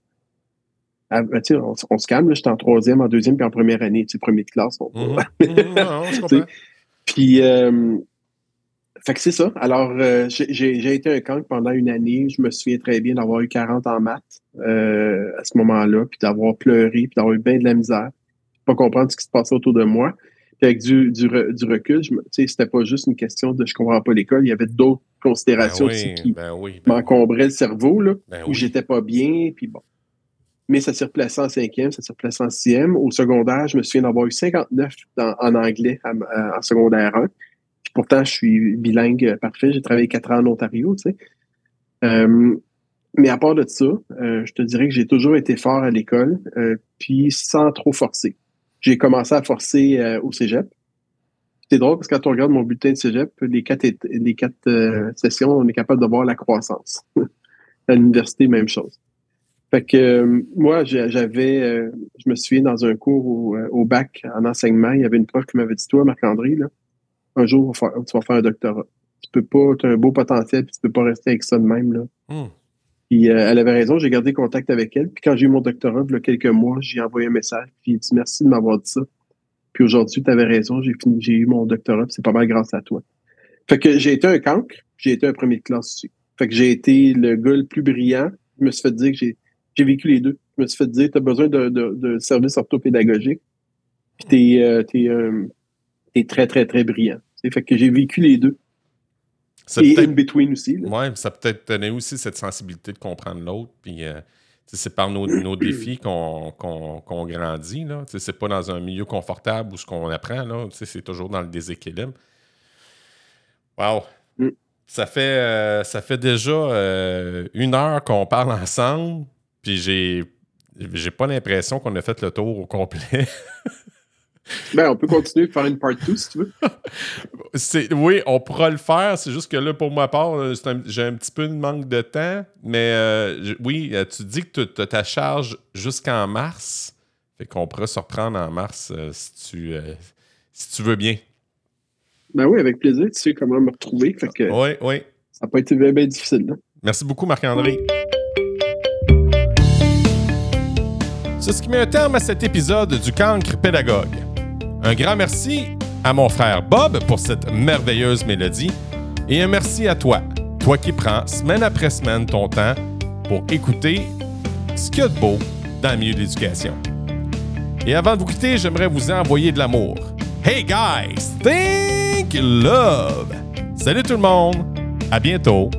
Ah, ben, on, on, se calme, j'étais en troisième, en deuxième, puis en première année, tu sais, premier de classe. Hmm. Hmm, puis, fait que c'est ça. Alors, euh, j'ai été un cancre pendant une année. Je me souviens très bien d'avoir eu 40 en maths euh, à ce moment-là, puis d'avoir pleuré, puis d'avoir eu bien de la misère, pas comprendre ce qui se passait autour de moi. Puis avec du, du, du recul, c'était pas juste une question de je comprends pas l'école, il y avait d'autres considérations ben aussi qui ben ben m'encombraient le cerveau, là, où j'étais pas bien, puis bon. Mais ça s'est replacé en cinquième, ça s'est replacé en sixième. Au secondaire, je me souviens d'avoir eu 59 en anglais en secondaire 1 pourtant, je suis bilingue euh, parfait. J'ai travaillé quatre ans en Ontario, tu sais. Euh, mais à part de ça, euh, je te dirais que j'ai toujours été fort à l'école, puis sans trop forcer. J'ai commencé à forcer au cégep. C'est drôle parce que quand on regarde mon bulletin de cégep, les quatre, les quatre sessions, on est capable de voir la croissance. à l'université, même chose. Fait que moi, j'avais, je me souviens dans un cours au, au, bac en enseignement, il y avait une prof qui m'avait dit, toi, Marc-André, là, un jour, tu vas faire un doctorat. Tu peux pas, tu as un beau potentiel, puis tu peux pas rester avec ça de même. Là. Hmm. Puis euh, elle avait raison, j'ai gardé contact avec elle. Puis quand j'ai eu mon doctorat, il y a quelques mois, j'ai envoyé un message, puis j'ai dit merci de m'avoir dit ça. Puis aujourd'hui, tu avais raison, j'ai fini, j'ai eu mon doctorat, c'est pas mal grâce à toi. Fait que j'ai été un cancre, j'ai été un premier de classe aussi. Fait que j'ai été le gars le plus brillant. Je me suis fait dire que j'ai, j'ai vécu les deux. Je me suis fait dire, tu as besoin de, de, de services orthopédagogiques. Puis t'es, euh, t'es, euh, t'es très, très, très brillant. Fait que j'ai vécu les deux. Et in between aussi. Oui, ça peut-être donner aussi cette sensibilité de comprendre l'autre. Puis euh, c'est par nos, nos défis qu'on grandit. Là. C'est pas dans un milieu confortable où ce qu'on apprend. Là. C'est toujours dans le déséquilibre. Wow! Mm. Ça fait, euh, ça fait déjà euh, une heure qu'on parle ensemble, puis j'ai, j'ai pas l'impression qu'on a fait le tour au complet. Ben, on peut continuer de faire une part 2 si tu veux. oui, on pourra le faire. C'est juste que là, pour ma part, j'ai un petit peu de manque de temps. Mais euh, oui, euh, tu dis que tu as ta charge jusqu'en mars. Fait qu'on pourra se reprendre en mars euh, si, tu, si tu veux bien. Ben oui, avec plaisir. Tu sais comment me retrouver. Fait que oui, oui. Ça n'a pas été bien, bien difficile. Merci beaucoup, Marc-André. C'est ce qui met un terme à cet épisode du Cancre Pédagogue. Un grand merci à mon frère Bob pour cette merveilleuse mélodie et un merci à toi, toi qui prends semaine après semaine ton temps pour écouter ce qu'il y a de beau dans le milieu de l'éducation. Et avant de vous quitter, j'aimerais vous envoyer de l'amour. Hey guys, think love! Salut tout le monde, à bientôt